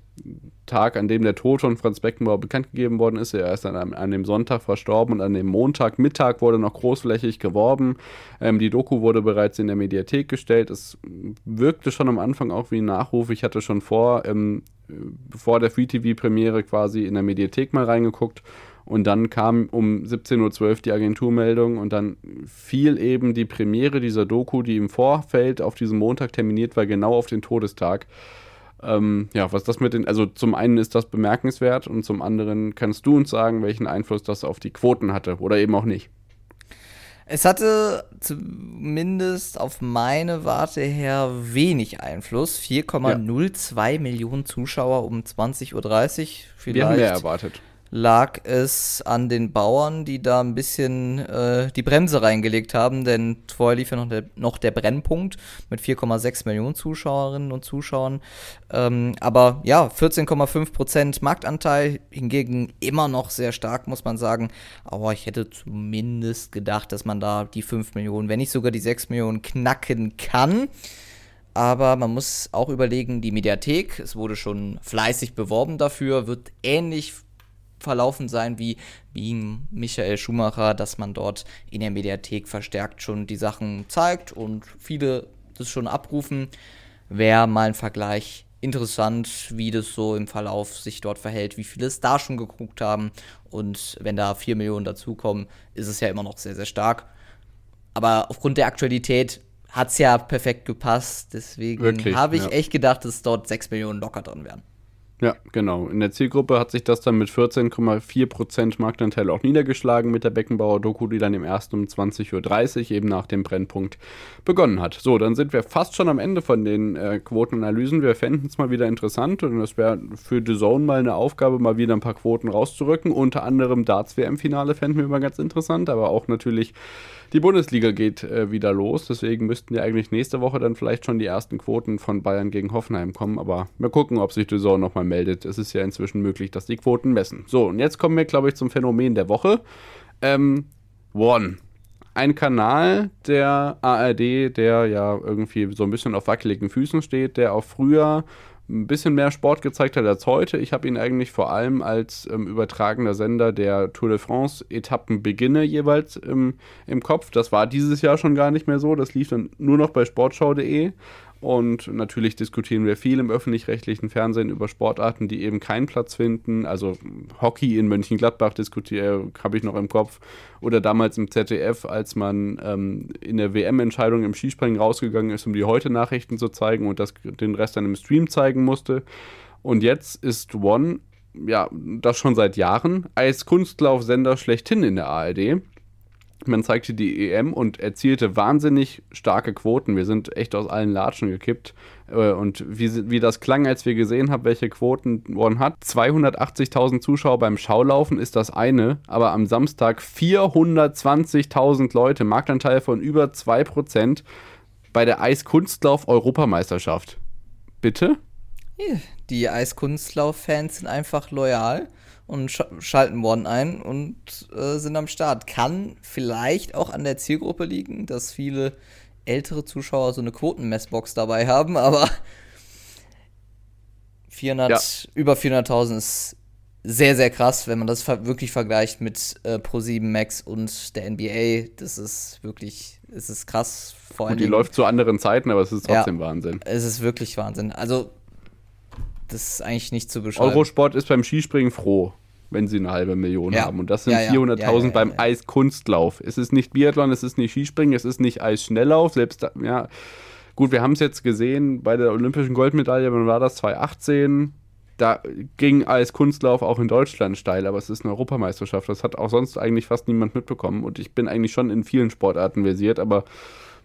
Tag, an dem der Tod von Franz Beckenbauer bekannt gegeben worden ist. Er ist an, an dem Sonntag verstorben und an dem Montagmittag wurde noch großflächig geworben. Ähm, die Doku wurde bereits in der Mediathek gestellt. Es wirkte schon am Anfang auch wie ein Nachruf. Ich hatte schon vor, ähm, vor der Free TV-Premiere quasi in der Mediathek mal reingeguckt. Und dann kam um 17.12 Uhr die Agenturmeldung und dann fiel eben die Premiere dieser Doku, die im Vorfeld auf diesem Montag terminiert war, genau auf den Todestag. Ähm, ja, was das mit den, also zum einen ist das bemerkenswert und zum anderen kannst du uns sagen, welchen Einfluss das auf die Quoten hatte oder eben auch nicht. Es hatte zumindest auf meine Warte her wenig Einfluss. 4,02 ja. Millionen Zuschauer um 20.30 Uhr. Vielleicht. Wir haben mehr erwartet lag es an den Bauern, die da ein bisschen äh, die Bremse reingelegt haben, denn vorher lief ja noch der, noch der Brennpunkt mit 4,6 Millionen Zuschauerinnen und Zuschauern. Ähm, aber ja, 14,5% Marktanteil, hingegen immer noch sehr stark, muss man sagen. Aber ich hätte zumindest gedacht, dass man da die 5 Millionen, wenn nicht sogar die 6 Millionen knacken kann. Aber man muss auch überlegen, die Mediathek, es wurde schon fleißig beworben dafür, wird ähnlich verlaufen sein wie Being Michael Schumacher, dass man dort in der Mediathek verstärkt schon die Sachen zeigt und viele das schon abrufen. Wäre mal ein Vergleich interessant, wie das so im Verlauf sich dort verhält, wie viele es da schon geguckt haben. Und wenn da 4 Millionen dazukommen, ist es ja immer noch sehr, sehr stark. Aber aufgrund der Aktualität hat es ja perfekt gepasst. Deswegen habe ich ja. echt gedacht, dass dort 6 Millionen locker drin wären. Ja, genau. In der Zielgruppe hat sich das dann mit 14,4% Marktanteil auch niedergeschlagen mit der Beckenbauer-Doku, die dann im ersten um 20.30 Uhr eben nach dem Brennpunkt begonnen hat. So, dann sind wir fast schon am Ende von den äh, Quotenanalysen. Wir fänden es mal wieder interessant und es wäre für The Zone mal eine Aufgabe, mal wieder ein paar Quoten rauszurücken. Unter anderem Darts-WM-Finale fänden wir immer ganz interessant, aber auch natürlich die Bundesliga geht äh, wieder los, deswegen müssten ja eigentlich nächste Woche dann vielleicht schon die ersten Quoten von Bayern gegen Hoffenheim kommen. Aber mal gucken, ob sich die Saison nochmal meldet. Es ist ja inzwischen möglich, dass die Quoten messen. So, und jetzt kommen wir, glaube ich, zum Phänomen der Woche. Ähm, One. Ein Kanal der ARD, der ja irgendwie so ein bisschen auf wackeligen Füßen steht, der auch früher ein bisschen mehr Sport gezeigt hat als heute. Ich habe ihn eigentlich vor allem als ähm, übertragender Sender der Tour de France Etappenbeginne jeweils ähm, im Kopf. Das war dieses Jahr schon gar nicht mehr so. Das lief dann nur noch bei sportschau.de. Und natürlich diskutieren wir viel im öffentlich-rechtlichen Fernsehen über Sportarten, die eben keinen Platz finden. Also Hockey in Mönchengladbach diskutiere, habe ich noch im Kopf. Oder damals im ZDF, als man ähm, in der WM-Entscheidung im Skispringen rausgegangen ist, um die Heute-Nachrichten zu zeigen und das, den Rest dann im Stream zeigen musste. Und jetzt ist One, ja, das schon seit Jahren, als Kunstlaufsender schlechthin in der ARD Man zeigte die EM und erzielte wahnsinnig starke Quoten. Wir sind echt aus allen Latschen gekippt. Äh, und wie, wie das klang, als wir gesehen haben, welche Quoten One hat. 280.000 Zuschauer beim Schaulaufen ist das eine, aber am Samstag 420.000 Leute, Marktanteil von über 2% bei der Eiskunstlauf-Europameisterschaft. Bitte? Die Eiskunstlauf-Fans sind einfach loyal und sch schalten One ein und äh, sind am Start. Kann vielleicht auch an der Zielgruppe liegen, dass viele ältere Zuschauer so eine Quotenmessbox dabei haben, <laughs> aber 400, ja. über 400.000 ist sehr, sehr krass, wenn man das wirklich vergleicht mit äh, Pro7 Max und der NBA. Das ist wirklich, es ist krass. Vor und die läuft zu anderen Zeiten, aber es ist trotzdem ja, Wahnsinn. Es ist wirklich Wahnsinn. Also, das ist eigentlich nicht zu beschreiben. Eurosport ist beim Skispringen froh wenn sie eine halbe Million ja. haben. Und das sind ja, ja. 400.000 beim Eiskunstlauf. Es ist nicht Biathlon, es ist nicht Skispringen, es ist nicht Eisschnelllauf. Selbst, da, ja, gut, wir haben es jetzt gesehen bei der olympischen Goldmedaille, wann war das? 2018. Da ging Eiskunstlauf auch in Deutschland steil, aber es ist eine Europameisterschaft. Das hat auch sonst eigentlich fast niemand mitbekommen. Und ich bin eigentlich schon in vielen Sportarten versiert, aber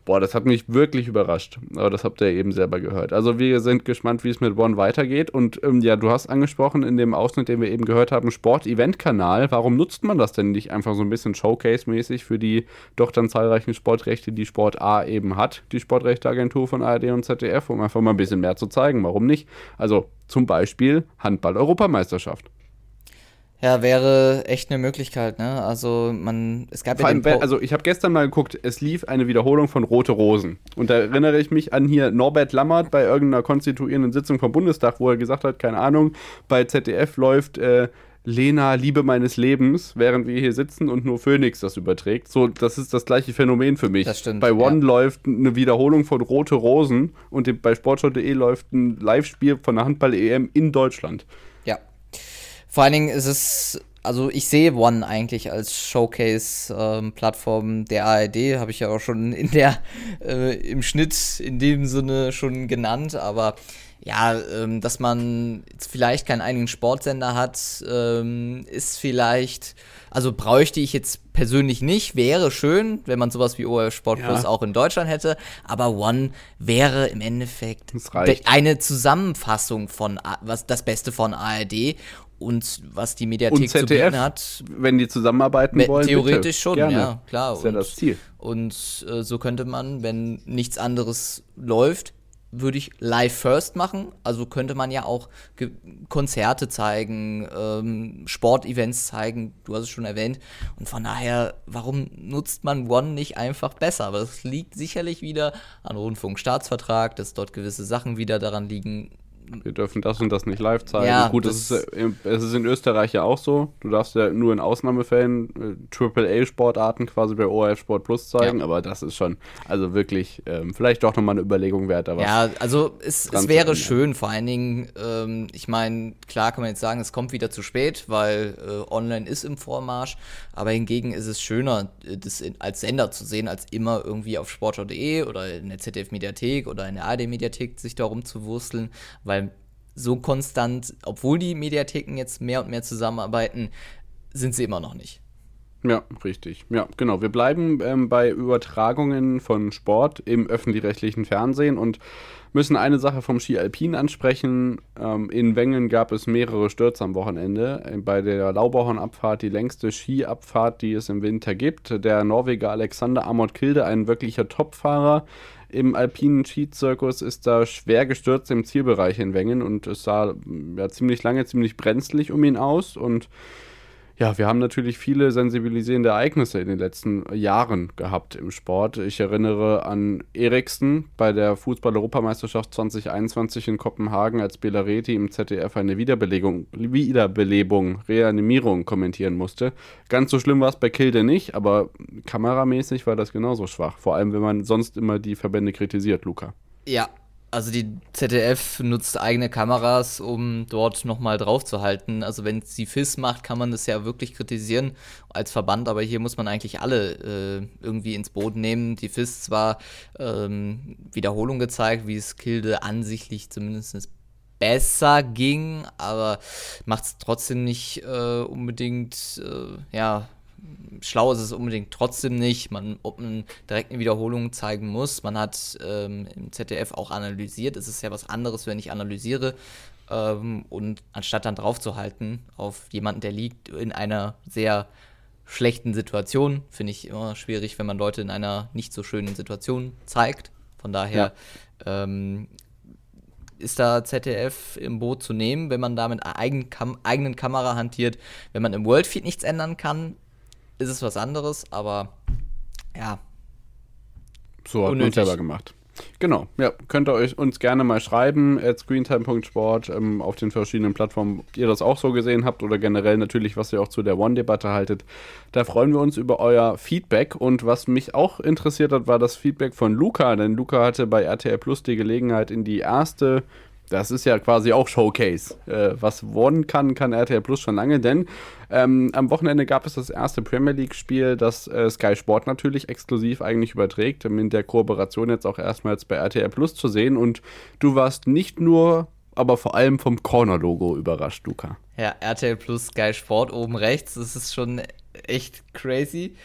Boah, das hat mich wirklich überrascht. Aber das habt ihr eben selber gehört. Also wir sind gespannt, wie es mit One weitergeht. Und ähm, ja, du hast angesprochen in dem Ausschnitt, den wir eben gehört haben, Sport-Event-Kanal. Warum nutzt man das denn nicht einfach so ein bisschen Showcase-mäßig für die doch dann zahlreichen Sportrechte, die Sport A eben hat, die Sportrechteagentur von ARD und ZDF, um einfach mal ein bisschen mehr zu zeigen? Warum nicht? Also zum Beispiel Handball-Europameisterschaft. Ja, wäre echt eine Möglichkeit, ne? Also man, es gab Vor ja allem, also ich habe gestern mal geguckt, es lief eine Wiederholung von Rote Rosen. Und da erinnere ich mich an hier Norbert Lammert bei irgendeiner konstituierenden Sitzung vom Bundestag, wo er gesagt hat, keine Ahnung, bei ZDF läuft äh, Lena, Liebe meines Lebens, während wir hier sitzen und nur Phoenix das überträgt. So, das ist das gleiche Phänomen für mich. Das stimmt. Bei One ja. läuft eine Wiederholung von Rote Rosen und bei Sportschau.de läuft ein Live-Spiel von der Handball-EM in Deutschland. Vor allen Dingen ist es, also ich sehe One eigentlich als Showcase-Plattform ähm, der ARD, habe ich ja auch schon in der, äh, im Schnitt in dem Sinne schon genannt, aber ja, ähm, dass man vielleicht keinen eigenen Sportsender hat, ähm, ist vielleicht, also bräuchte ich jetzt persönlich nicht, wäre schön, wenn man sowas wie ORF Sport Plus ja. auch in Deutschland hätte, aber One wäre im Endeffekt eine Zusammenfassung von was das Beste von ARD und was die Mediathek und ZDF, zu bieten hat. Wenn die zusammenarbeiten wollen. Theoretisch bitte. schon, Gerne. ja, klar. Ist ja das Ziel. Und äh, so könnte man, wenn nichts anderes läuft, würde ich live first machen. Also könnte man ja auch Ge Konzerte zeigen, ähm, Sportevents zeigen, du hast es schon erwähnt. Und von daher, warum nutzt man One nicht einfach besser? Aber das liegt sicherlich wieder an Rundfunkstaatsvertrag, dass dort gewisse Sachen wieder daran liegen, wir dürfen das und das nicht live zeigen. Ja, Gut, das ist, äh, es ist in Österreich ja auch so. Du darfst ja nur in Ausnahmefällen äh, AAA-Sportarten quasi bei ORF Sport Plus zeigen, ja. aber das ist schon, also wirklich, ähm, vielleicht doch nochmal eine Überlegung wert. Aber ja, also es, es wäre schön, vor allen Dingen, ähm, ich meine, klar kann man jetzt sagen, es kommt wieder zu spät, weil äh, online ist im Vormarsch, aber hingegen ist es schöner, äh, das in, als Sender zu sehen, als immer irgendwie auf sportschau.de oder in der ZDF-Mediathek oder in der AD-Mediathek sich darum zu wursteln, weil so konstant, obwohl die Mediatheken jetzt mehr und mehr zusammenarbeiten, sind sie immer noch nicht. Ja, richtig. Ja, genau. Wir bleiben ähm, bei Übertragungen von Sport im öffentlich-rechtlichen Fernsehen und müssen eine Sache vom Ski Alpin ansprechen. Ähm, in Wengen gab es mehrere Stürze am Wochenende. Äh, bei der Laubauhorn-Abfahrt, die längste Skiabfahrt, die es im Winter gibt. Der Norweger Alexander Amott Kilde, ein wirklicher Topfahrer, im alpinen Skizirkus ist da schwer gestürzt im Zielbereich in Wengen und es sah ja, ziemlich lange ziemlich brenzlig um ihn aus und ja, wir haben natürlich viele sensibilisierende Ereignisse in den letzten Jahren gehabt im Sport. Ich erinnere an Eriksen bei der Fußball-Europameisterschaft 2021 in Kopenhagen, als Belareti im ZDF eine Wiederbelegung, Wiederbelebung, Reanimierung kommentieren musste. Ganz so schlimm war es bei Kilde nicht, aber kameramäßig war das genauso schwach. Vor allem, wenn man sonst immer die Verbände kritisiert, Luca. Ja, also die ZDF nutzt eigene Kameras, um dort nochmal drauf zu halten. Also wenn sie FIS macht, kann man das ja wirklich kritisieren als Verband, aber hier muss man eigentlich alle äh, irgendwie ins Boot nehmen. Die FIS zwar ähm, Wiederholung gezeigt, wie es Kilde ansichtlich zumindest besser ging, aber macht es trotzdem nicht äh, unbedingt, äh, ja, schlau ist es unbedingt trotzdem nicht, man, ob man direkt eine Wiederholung zeigen muss. Man hat ähm, im ZDF auch analysiert, es ist ja was anderes, wenn ich analysiere. Ähm, und anstatt dann draufzuhalten auf jemanden, der liegt in einer sehr schlechten Situation, finde ich immer schwierig, wenn man Leute in einer nicht so schönen Situation zeigt. Von daher ja. ähm, ist da ZDF im Boot zu nehmen, wenn man da mit eigen Kam eigenen Kamera hantiert. Wenn man im Worldfeed nichts ändern kann, ist es was anderes, aber ja. So hat man selber gemacht. Genau, ja, könnt ihr euch uns gerne mal schreiben, at screentime.sport ähm, auf den verschiedenen Plattformen, ob ihr das auch so gesehen habt oder generell natürlich, was ihr auch zu der One-Debatte haltet. Da freuen wir uns über euer Feedback und was mich auch interessiert hat, war das Feedback von Luca, denn Luca hatte bei RTL Plus die Gelegenheit, in die erste das ist ja quasi auch Showcase. Äh, was One kann, kann RTL Plus schon lange, denn ähm, am Wochenende gab es das erste Premier League-Spiel, das äh, Sky Sport natürlich exklusiv eigentlich überträgt, mit der Kooperation jetzt auch erstmals bei RTL Plus zu sehen. Und du warst nicht nur, aber vor allem vom Corner-Logo überrascht, Luca. Ja, RTL Plus Sky Sport oben rechts, das ist schon echt crazy.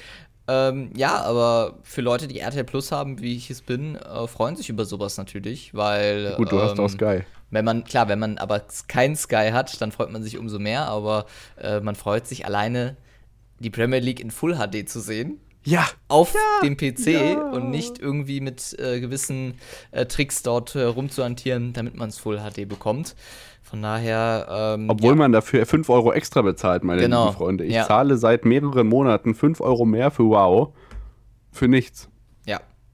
Ähm, ja, aber für Leute, die RTL Plus haben, wie ich es bin, äh, freuen sich über sowas natürlich, weil. Gut, du ähm, hast auch Sky. Wenn man, klar, wenn man aber kein Sky hat, dann freut man sich umso mehr, aber äh, man freut sich alleine, die Premier League in Full HD zu sehen. Ja. Auf ja, dem PC ja. und nicht irgendwie mit äh, gewissen äh, Tricks dort äh, rumzuhantieren, damit man es Full HD bekommt. Von daher. Ähm, Obwohl ja. man dafür 5 Euro extra bezahlt, meine genau. lieben Freunde. Ich zahle seit mehreren Monaten 5 Euro mehr für Wow. Für nichts.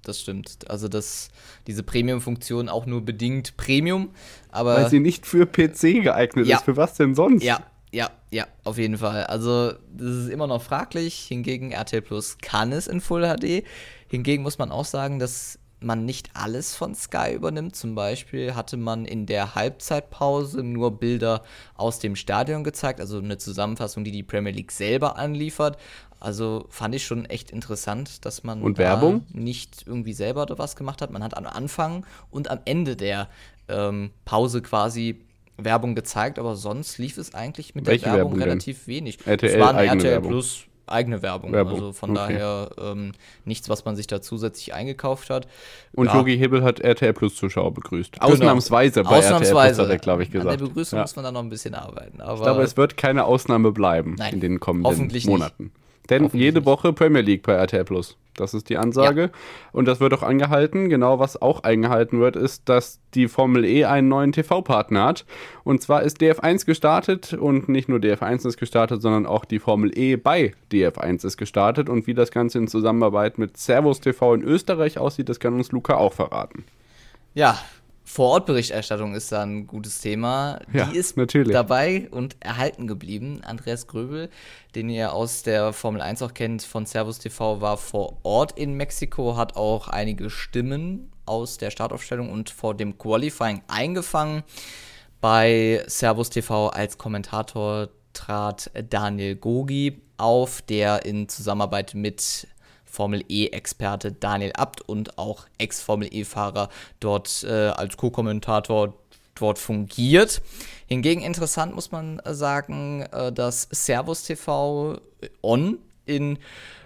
Das stimmt. Also das, diese Premium-Funktion auch nur bedingt Premium, aber. Weil sie nicht für PC geeignet ja. ist. Für was denn sonst? Ja, ja, ja, auf jeden Fall. Also, das ist immer noch fraglich. Hingegen RTL Plus kann es in Full HD. Hingegen muss man auch sagen, dass man nicht alles von Sky übernimmt. Zum Beispiel hatte man in der Halbzeitpause nur Bilder aus dem Stadion gezeigt, also eine Zusammenfassung, die die Premier League selber anliefert. Also fand ich schon echt interessant, dass man und Werbung? nicht irgendwie selber was gemacht hat. Man hat am Anfang und am Ende der ähm, Pause quasi Werbung gezeigt, aber sonst lief es eigentlich mit Welche der Werbung, Werbung relativ wenig. RTL, es war ein RTL Werbung. Plus eigene Werbung. Werbung. Also von okay. daher ähm, nichts, was man sich da zusätzlich eingekauft hat. Und ja. Yogi Hebel hat RTL Plus Zuschauer begrüßt. Genau. Ausnahmsweise bei Ausnahmsweise. RTL Plus hat er, glaube ich, gesagt. An der Begrüßung ja. muss man dann noch ein bisschen arbeiten. Aber ich glaube, es wird keine Ausnahme bleiben Nein, in den kommenden Monaten. Nicht. Denn jede Woche Premier League bei RTL Plus. Das ist die Ansage. Ja. Und das wird auch angehalten. Genau, was auch eingehalten wird, ist, dass die Formel E einen neuen TV-Partner hat. Und zwar ist DF1 gestartet und nicht nur DF1 ist gestartet, sondern auch die Formel E bei DF1 ist gestartet. Und wie das Ganze in Zusammenarbeit mit Servus TV in Österreich aussieht, das kann uns Luca auch verraten. Ja, Vorortberichterstattung ist da ein gutes Thema. Ja, Die ist natürlich. dabei und erhalten geblieben. Andreas Gröbel, den ihr aus der Formel 1 auch kennt von Servus TV, war vor Ort in Mexiko, hat auch einige Stimmen aus der Startaufstellung und vor dem Qualifying eingefangen. Bei Servus TV als Kommentator trat Daniel Gogi auf, der in Zusammenarbeit mit Formel E-Experte Daniel Abt und auch Ex-Formel E-Fahrer dort äh, als Co-Kommentator dort fungiert. Hingegen interessant muss man sagen, äh, dass Servus TV On in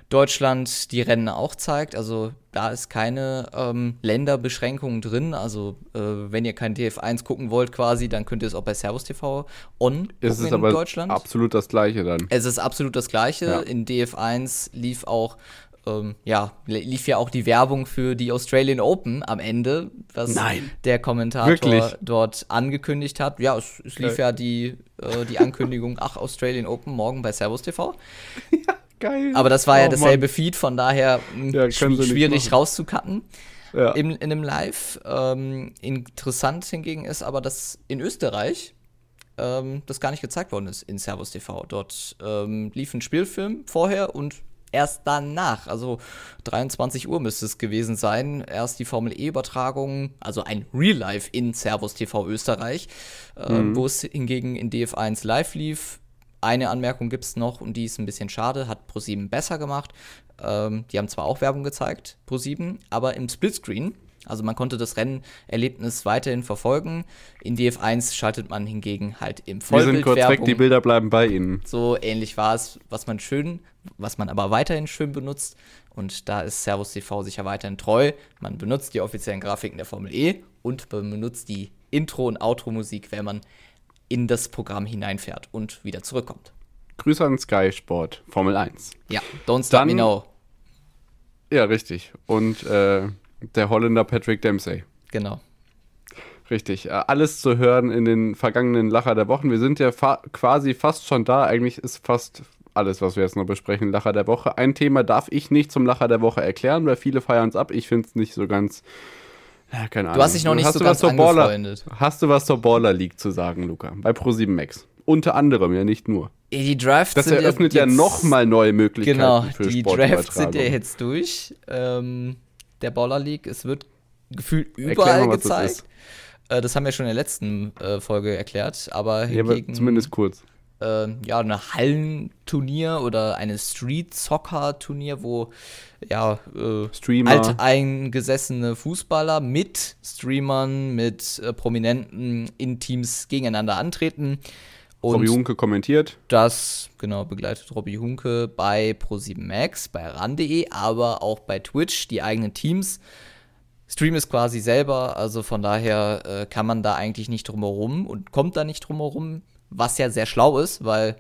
Deutschland die Rennen auch zeigt. Also da ist keine ähm, Länderbeschränkung drin. Also äh, wenn ihr kein DF1 gucken wollt quasi, dann könnt ihr es auch bei Servus TV on es ist in aber Deutschland. absolut das gleiche dann. Es ist absolut das gleiche. Ja. In DF1 lief auch ähm, ja, lief ja auch die Werbung für die Australian Open am Ende, was Nein. der Kommentator Wirklich? dort angekündigt hat. Ja, es, es lief ja die, äh, die Ankündigung, <laughs> ach, Australian Open morgen bei Servus TV. Ja, geil. Aber das war oh, ja dasselbe Mann. Feed, von daher hm, ja, schwierig rauszucutten. Ja. In, in einem Live. Ähm, interessant hingegen ist aber, dass in Österreich ähm, das gar nicht gezeigt worden ist in Servus TV. Dort ähm, lief ein Spielfilm vorher und erst danach, also 23 Uhr müsste es gewesen sein, erst die Formel E-Übertragung, also ein Real Life in Servus TV Österreich, äh, mhm. wo es hingegen in DF1 live lief. Eine Anmerkung gibt es noch und die ist ein bisschen schade, hat ProSieben besser gemacht. Ähm, die haben zwar auch Werbung gezeigt, ProSieben, aber im Splitscreen Also man konnte das Rennerlebnis weiterhin verfolgen. In DF1 schaltet man hingegen halt im Vollbild Wir sind kurz weg, die Bilder bleiben bei Ihnen. So ähnlich war es, was man schön, was man aber weiterhin schön benutzt. Und da ist Servus TV sicher weiterhin treu. Man benutzt die offiziellen Grafiken der Formel E und man benutzt die Intro- und Outro-Musik, wenn man in das Programm hineinfährt und wieder zurückkommt. Grüße an Sky Sport, Formel 1. Ja, don't stop Dann- me now. Ja, richtig. Und äh, der Holländer Patrick Dempsey. Genau. Richtig. Äh, alles zu hören in den vergangenen Lacher der Wochen. Wir sind ja fa quasi fast schon da. Eigentlich ist fast alles, was wir jetzt noch besprechen, Lacher der Woche. Ein Thema darf ich nicht zum Lacher der Woche erklären, weil viele feiern es ab. Ich finde es nicht so ganz. Ja, keine Ahnung. Du hast dich noch nicht so du ganz was zur Baller, angefreundet. Hast du was zur Baller League zu sagen, Luca? Bei Pro7 Max. Unter anderem, ja nicht nur. Die Drafts Das sind eröffnet ja, ja, nochmal neue Möglichkeiten Genau, für die Drafts sind ja jetzt durch. Ähm, der Baller League, es wird gefühlt überall mal, das gezeigt. ist. Äh, das haben wir schon in der letzten äh, Folge erklärt, aber Ja, aber hingegen zumindest kurz. Äh, ja, eine Hallenturnier oder eine Street-Soccer-Turnier, wo ja äh, Streamer. alteingesessene Fußballer mit Streamern, mit äh, Prominenten in Teams gegeneinander antreten. Und Robbie Hunke kommentiert. das, genau, begleitet Robbie Hunke bei Pro7 Max, bei ran.de, aber auch bei Twitch, die eigenen Teams. Stream ist quasi selber, also von daher äh, kann man da eigentlich nicht drumherum und kommt da nicht drumherum, was ja sehr schlau ist, weil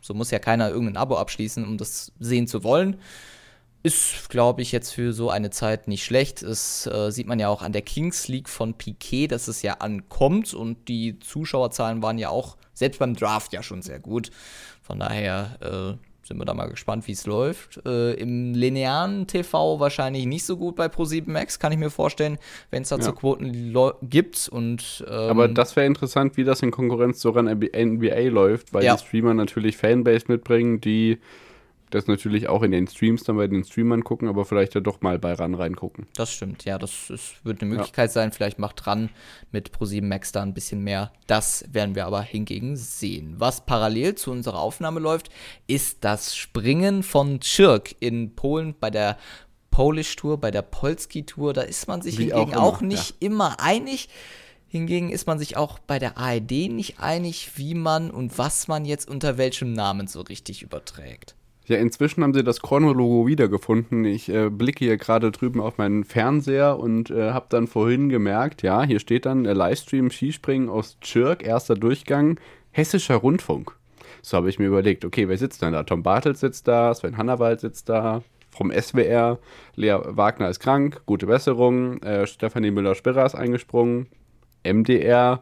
so muss ja keiner irgendein Abo abschließen, um das sehen zu wollen. Ist, glaube ich, jetzt für so eine Zeit nicht schlecht. Das äh, sieht man ja auch an der Kings League von Piquet, dass es ja ankommt und die Zuschauerzahlen waren ja auch selbst beim Draft ja schon sehr gut. Von daher äh, sind wir da mal gespannt, wie es läuft. Äh, Im linearen TV wahrscheinlich nicht so gut bei Pro7 Max, kann ich mir vorstellen, wenn es dazu Ja. Quoten gibt. Und, ähm, Aber das wäre interessant, wie das in Konkurrenz zur NBA läuft, weil Ja. die Streamer natürlich Fanbase mitbringen, die das natürlich auch in den Streams dann bei den Streamern gucken, aber vielleicht ja doch mal bei RAN reingucken. Das stimmt, ja, das ist, wird eine Möglichkeit sein. Vielleicht macht dran mit Pro7 Max da ein bisschen mehr. Das werden wir aber hingegen sehen. Was parallel zu unserer Aufnahme läuft, ist das Springen von Czyrk in Polen bei der Polish Tour, bei der Polski Tour. Da ist man sich Wie hingegen auch auch, nicht immer einig. Hingegen ist man sich auch bei der ARD nicht einig, wie man und was man jetzt unter welchem Namen so richtig überträgt. Ja, inzwischen haben sie das Chronologo wiedergefunden. Ich äh, blicke hier gerade drüben auf meinen Fernseher und äh, habe dann vorhin gemerkt, ja, hier steht dann äh, Livestream Skispringen aus Tschirk, erster Durchgang, Hessischer Rundfunk. So habe ich mir überlegt, okay, wer sitzt denn da? Tom Bartels sitzt da, Sven Hannawald sitzt da, vom SWR, Lea Wagner ist krank, gute Besserung, äh, Stefanie Müller-Spirrer ist eingesprungen, MDR,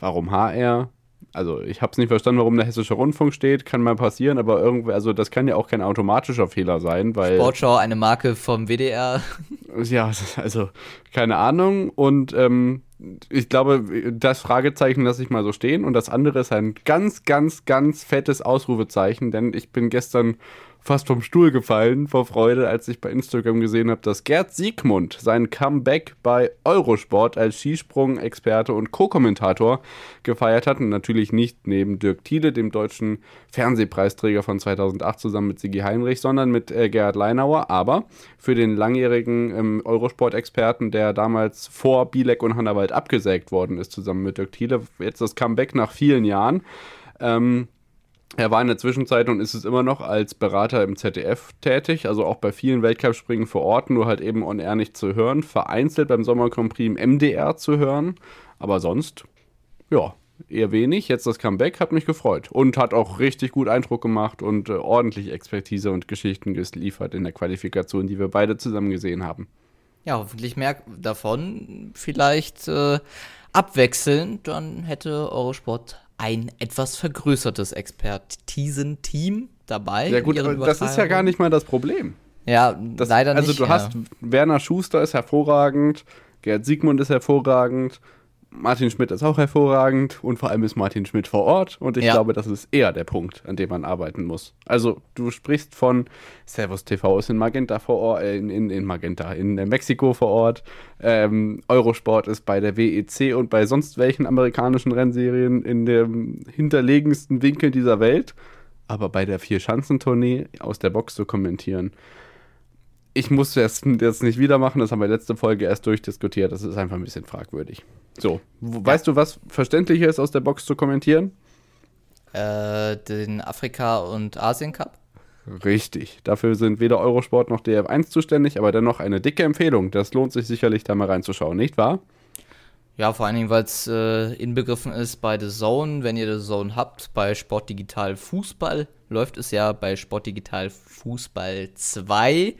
warum HR? Also ich habe es nicht verstanden, warum der Hessische Rundfunk steht, kann mal passieren, aber irgendwie, also das kann ja auch kein automatischer Fehler sein, weil Sportschau, eine Marke vom WDR. <laughs> ja, also keine Ahnung. Und ähm, ich glaube, das Fragezeichen lasse ich mal so stehen. Und das andere ist ein ganz, ganz, ganz fettes Ausrufezeichen, denn ich bin gestern fast vom Stuhl gefallen vor Freude, als ich bei Instagram gesehen habe, dass Gerd Siegmund sein Comeback bei Eurosport als Skisprung-Experte und Co-Kommentator gefeiert hat. Und natürlich nicht neben Dirk Thiele, dem deutschen Fernsehpreisträger von 2008, zusammen mit Sigi Heinrich, sondern mit äh, Gerhard Leinauer. Aber für den langjährigen ähm, Eurosport-Experten, der damals vor Bielek und Hannawald abgesägt worden ist, zusammen mit Dirk Thiele, jetzt das Comeback nach vielen Jahren. Ähm, er war in der Zwischenzeit und ist es immer noch als Berater im ZDF tätig, also auch bei vielen Weltcup-Springen vor Ort, nur halt eben on air nicht zu hören. Vereinzelt beim Sommer Grand Prix im MDR zu hören, aber sonst, ja, eher wenig. Jetzt das Comeback hat mich gefreut und hat auch richtig gut Eindruck gemacht und äh, ordentlich Expertise und Geschichten geliefert in der Qualifikation, die wir beide zusammen gesehen haben. Ja, hoffentlich mehr davon. Vielleicht äh, abwechselnd, dann hätte Eurosport ein etwas vergrößertes Expertisenteam dabei. Ja gut, das ist ja gar nicht mal das Problem. Ja, Das, leider also nicht. du ja. hast Werner Schuster ist hervorragend, Gerd Siegmund ist hervorragend, Martin Schmidt ist auch hervorragend und vor allem ist Martin Schmidt vor Ort und ich Ja. glaube, das ist eher der Punkt, an dem man arbeiten muss. Also du sprichst von Servus TV ist in Magenta vor Ort, äh, in, in, in Magenta, in Mexiko vor Ort, ähm, Eurosport ist bei der WEC und bei sonst welchen amerikanischen Rennserien in dem hinterlegensten Winkel dieser Welt, aber bei der Vier-Schanzentournee aus der Box zu kommentieren, ich muss das jetzt nicht wieder machen, das haben wir letzte Folge erst durchdiskutiert. Das ist einfach ein bisschen fragwürdig. So, weißt du, was verständlicher ist, aus der Box zu kommentieren? Äh, den Afrika- und Asien-Cup? Richtig. Dafür sind weder Eurosport noch DF1 zuständig, aber dennoch eine dicke Empfehlung. Das lohnt sich sicherlich, da mal reinzuschauen, nicht wahr? Ja, vor allen Dingen, weil es äh, inbegriffen ist bei The Zone. Wenn ihr The Zone habt, bei Sport Digital Fußball läuft es ja bei Sport Digital Fußball 2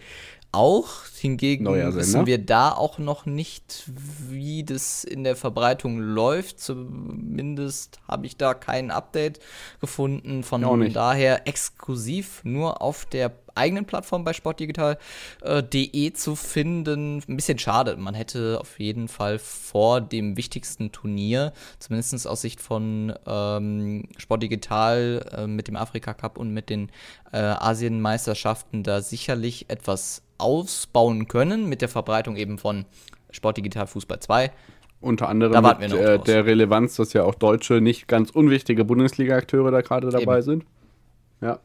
auch. Hingegen wissen wir da auch noch nicht, wie das in der Verbreitung läuft. Zumindest habe ich da kein Update gefunden. Von daher exklusiv nur auf der eigenen Plattform bei sportdigital.de äh, zu finden. Ein bisschen schade. Man hätte auf jeden Fall vor dem wichtigsten Turnier, zumindest aus Sicht von ähm, Sportdigital äh, mit dem Afrika Cup und mit den äh, Asienmeisterschaften, da sicherlich etwas ausbauen können mit der Verbreitung eben von Sportdigital Fußball 2. Unter anderem mit äh, der Relevanz, dass ja auch deutsche, nicht ganz unwichtige Bundesliga-Akteure da gerade dabei eben. sind. Ja.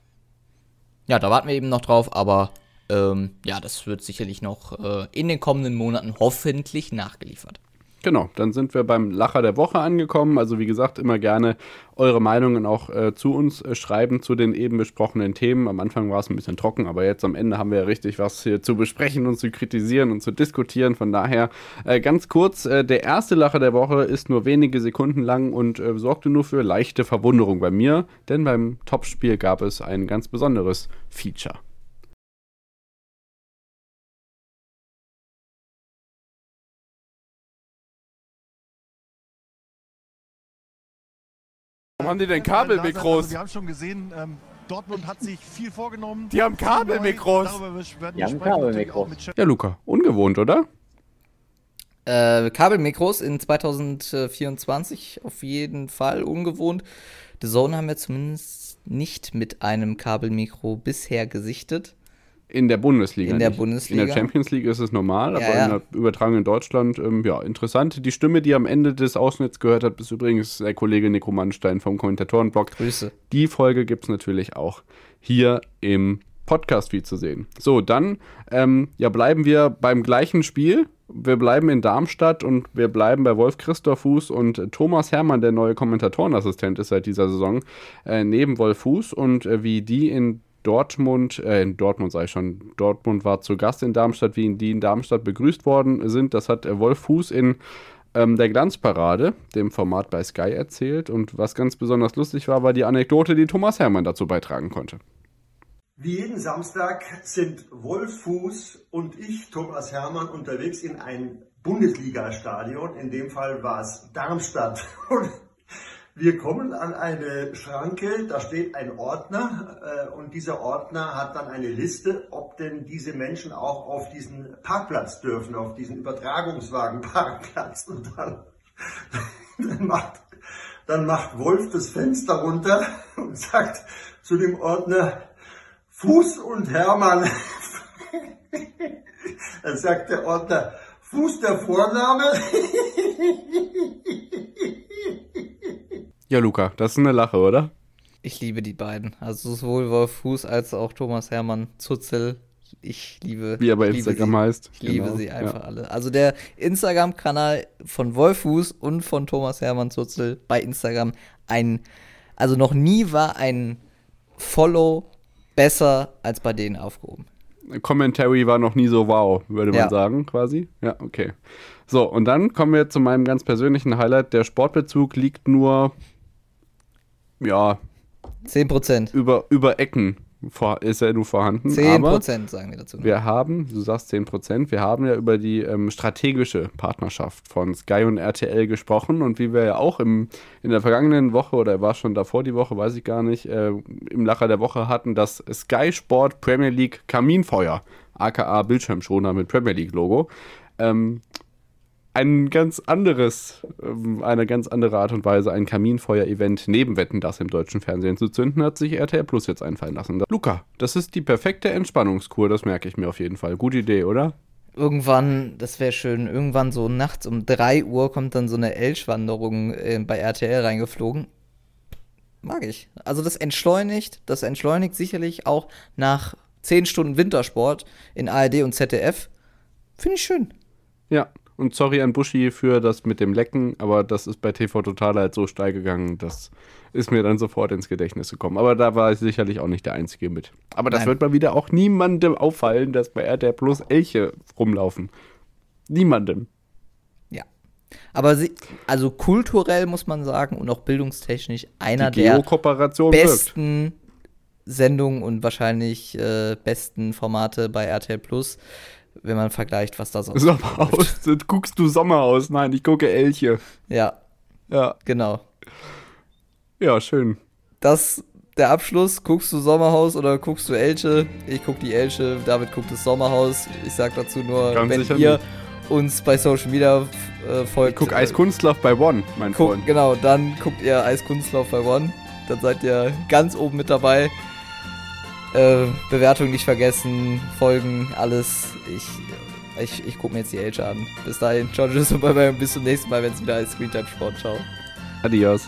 Ja, da warten wir eben noch drauf, aber ähm, ja, das wird sicherlich noch äh, in den kommenden Monaten hoffentlich nachgeliefert. Genau, dann sind wir beim Lacher der Woche angekommen. Also wie gesagt, immer gerne eure Meinungen auch äh, zu uns äh, schreiben zu den eben besprochenen Themen. Am Anfang war es ein bisschen trocken, aber jetzt am Ende haben wir ja richtig was hier zu besprechen und zu kritisieren und zu diskutieren. Von daher äh, ganz kurz, äh, der erste Lacher der Woche ist nur wenige Sekunden lang und äh, sorgte nur für leichte Verwunderung bei mir, denn beim Topspiel gab es ein ganz besonderes Feature. Warum haben die denn Kabelmikros? Also wir haben schon gesehen, ähm, Dortmund hat sich viel vorgenommen. Die haben Kabelmikros. Die haben Kabelmikros. Ja, Luca, ungewohnt, oder? Äh, Kabelmikros in 2024 auf jeden Fall ungewohnt. The Zone haben wir zumindest nicht mit einem Kabelmikro bisher gesichtet. In der Bundesliga. In der nicht. Bundesliga. In der Champions League ist es normal, aber ja. in der Übertragung in Deutschland, ähm, ja, interessant. Die Stimme, die am Ende des Ausschnitts gehört hat, ist übrigens der Kollege Nico Mannstein vom Kommentatorenblog. Grüße. Die Folge gibt es natürlich auch hier im Podcast-Feed zu sehen. So, dann ähm, ja, bleiben wir beim gleichen Spiel. Wir bleiben in Darmstadt und wir bleiben bei Wolf Christoph Fuß und Thomas Hermann, der neue Kommentatorenassistent ist seit dieser Saison, äh, neben Wolf Fuß und äh, wie die in Dortmund, äh, in Dortmund sage ich schon, Dortmund war zu Gast in Darmstadt, wie die in Darmstadt begrüßt worden sind. Das hat Wolf Fuß in ähm, der Glanzparade, dem Format bei Sky, erzählt. Und was ganz besonders lustig war, war die Anekdote, die Thomas Hermann dazu beitragen konnte. Wie jeden Samstag sind Wolf Fuß und ich, Thomas Hermann, unterwegs in ein Bundesliga-Stadion. In dem Fall war es Darmstadt. <laughs> Und wir kommen an eine Schranke, da steht ein Ordner äh, und dieser Ordner hat dann eine Liste, ob denn diese Menschen auch auf diesen Parkplatz dürfen, auf diesen Übertragungswagenparkplatz. Und dann, dann, macht, dann macht Wolf das Fenster runter und sagt zu dem Ordner, Fuß und Hermann. <laughs> dann sagt der Ordner, Fuß der Vorname. <laughs> Ja, Luca, das ist eine Lache, oder? Ich liebe die beiden. Also sowohl Wolf Fuß als auch Thomas Hermann Zutzel. Ich liebe. Wie er bei Instagram heißt. Ich genau. liebe sie einfach ja. alle. Also der Instagram-Kanal von Wolf Fuß und von Thomas Hermann Zutzel bei Instagram ein. Also noch nie war ein Follow besser als bei denen aufgehoben. Commentary war noch nie so wow, würde man ja. sagen, quasi. Ja, okay. So, und dann kommen wir zu meinem ganz persönlichen Highlight. Der Sportbezug liegt nur ja. 10%. Über, über Ecken vor, ist er nur vorhanden. 10% aber sagen wir dazu. Wir haben, du sagst 10%, wir haben ja über die ähm, strategische Partnerschaft von Sky und RTL gesprochen und wie wir ja auch im, in der vergangenen Woche oder war schon davor die Woche, weiß ich gar nicht, äh, im Lacher der Woche hatten, das Sky Sport Premier League Kaminfeuer, aka Bildschirmschoner mit Premier League Logo. Ähm, ein ganz anderes, ähm, eine ganz andere Art und Weise, ein Kaminfeuer-Event neben Wetten, das im deutschen Fernsehen zu zünden, hat sich RTL Plus jetzt einfallen lassen. Luca, das ist die perfekte Entspannungskur, das merke ich mir auf jeden Fall. Gute Idee, oder? Irgendwann, das wäre schön, irgendwann so nachts um 3 Uhr kommt dann so eine Elchwanderung äh, bei RTL reingeflogen. Mag ich. Also das entschleunigt, das entschleunigt sicherlich auch nach 10 Stunden Wintersport in ARD und ZDF. Finde ich schön. Ja, und sorry an Buschi für das mit dem Lecken, aber das ist bei TV Total halt so steil gegangen, das ist mir dann sofort ins Gedächtnis gekommen. Aber da war ich sicherlich auch nicht der Einzige mit. Aber das Nein. wird mal wieder auch niemandem auffallen, dass bei RTL Plus Elche rumlaufen. Niemandem. Ja. Aber sie, also kulturell muss man sagen und auch bildungstechnisch einer der Geo-Kooperation wirkt. besten Sendungen und wahrscheinlich äh, besten Formate bei RTL Plus, wenn man vergleicht, was da sonst <laughs> Sommerhaus. Guckst du Sommerhaus? Nein, ich gucke Elche. Ja, Ja, genau. ja, schön. Das der Abschluss. Guckst du Sommerhaus oder guckst du Elche? Ich guck die Elche, David guckt das Sommerhaus. Ich sag dazu nur, Ganz wenn ihr nicht. uns bei Social Media äh, folgt. Ich guck äh, Eiskunstlauf bei One, mein Guck, Freund. genau, dann guckt ihr Eiskunstlauf bei One. Dann seid ihr ganz oben mit dabei. Äh, Bewertung nicht vergessen, Folgen, alles. Ich, ich, ich gucke mir jetzt die Elche an. Bis dahin, ciao, tschüss und bis zum nächsten Mal, wenn es wieder heißt Screentime Sport. Ciao. Adios.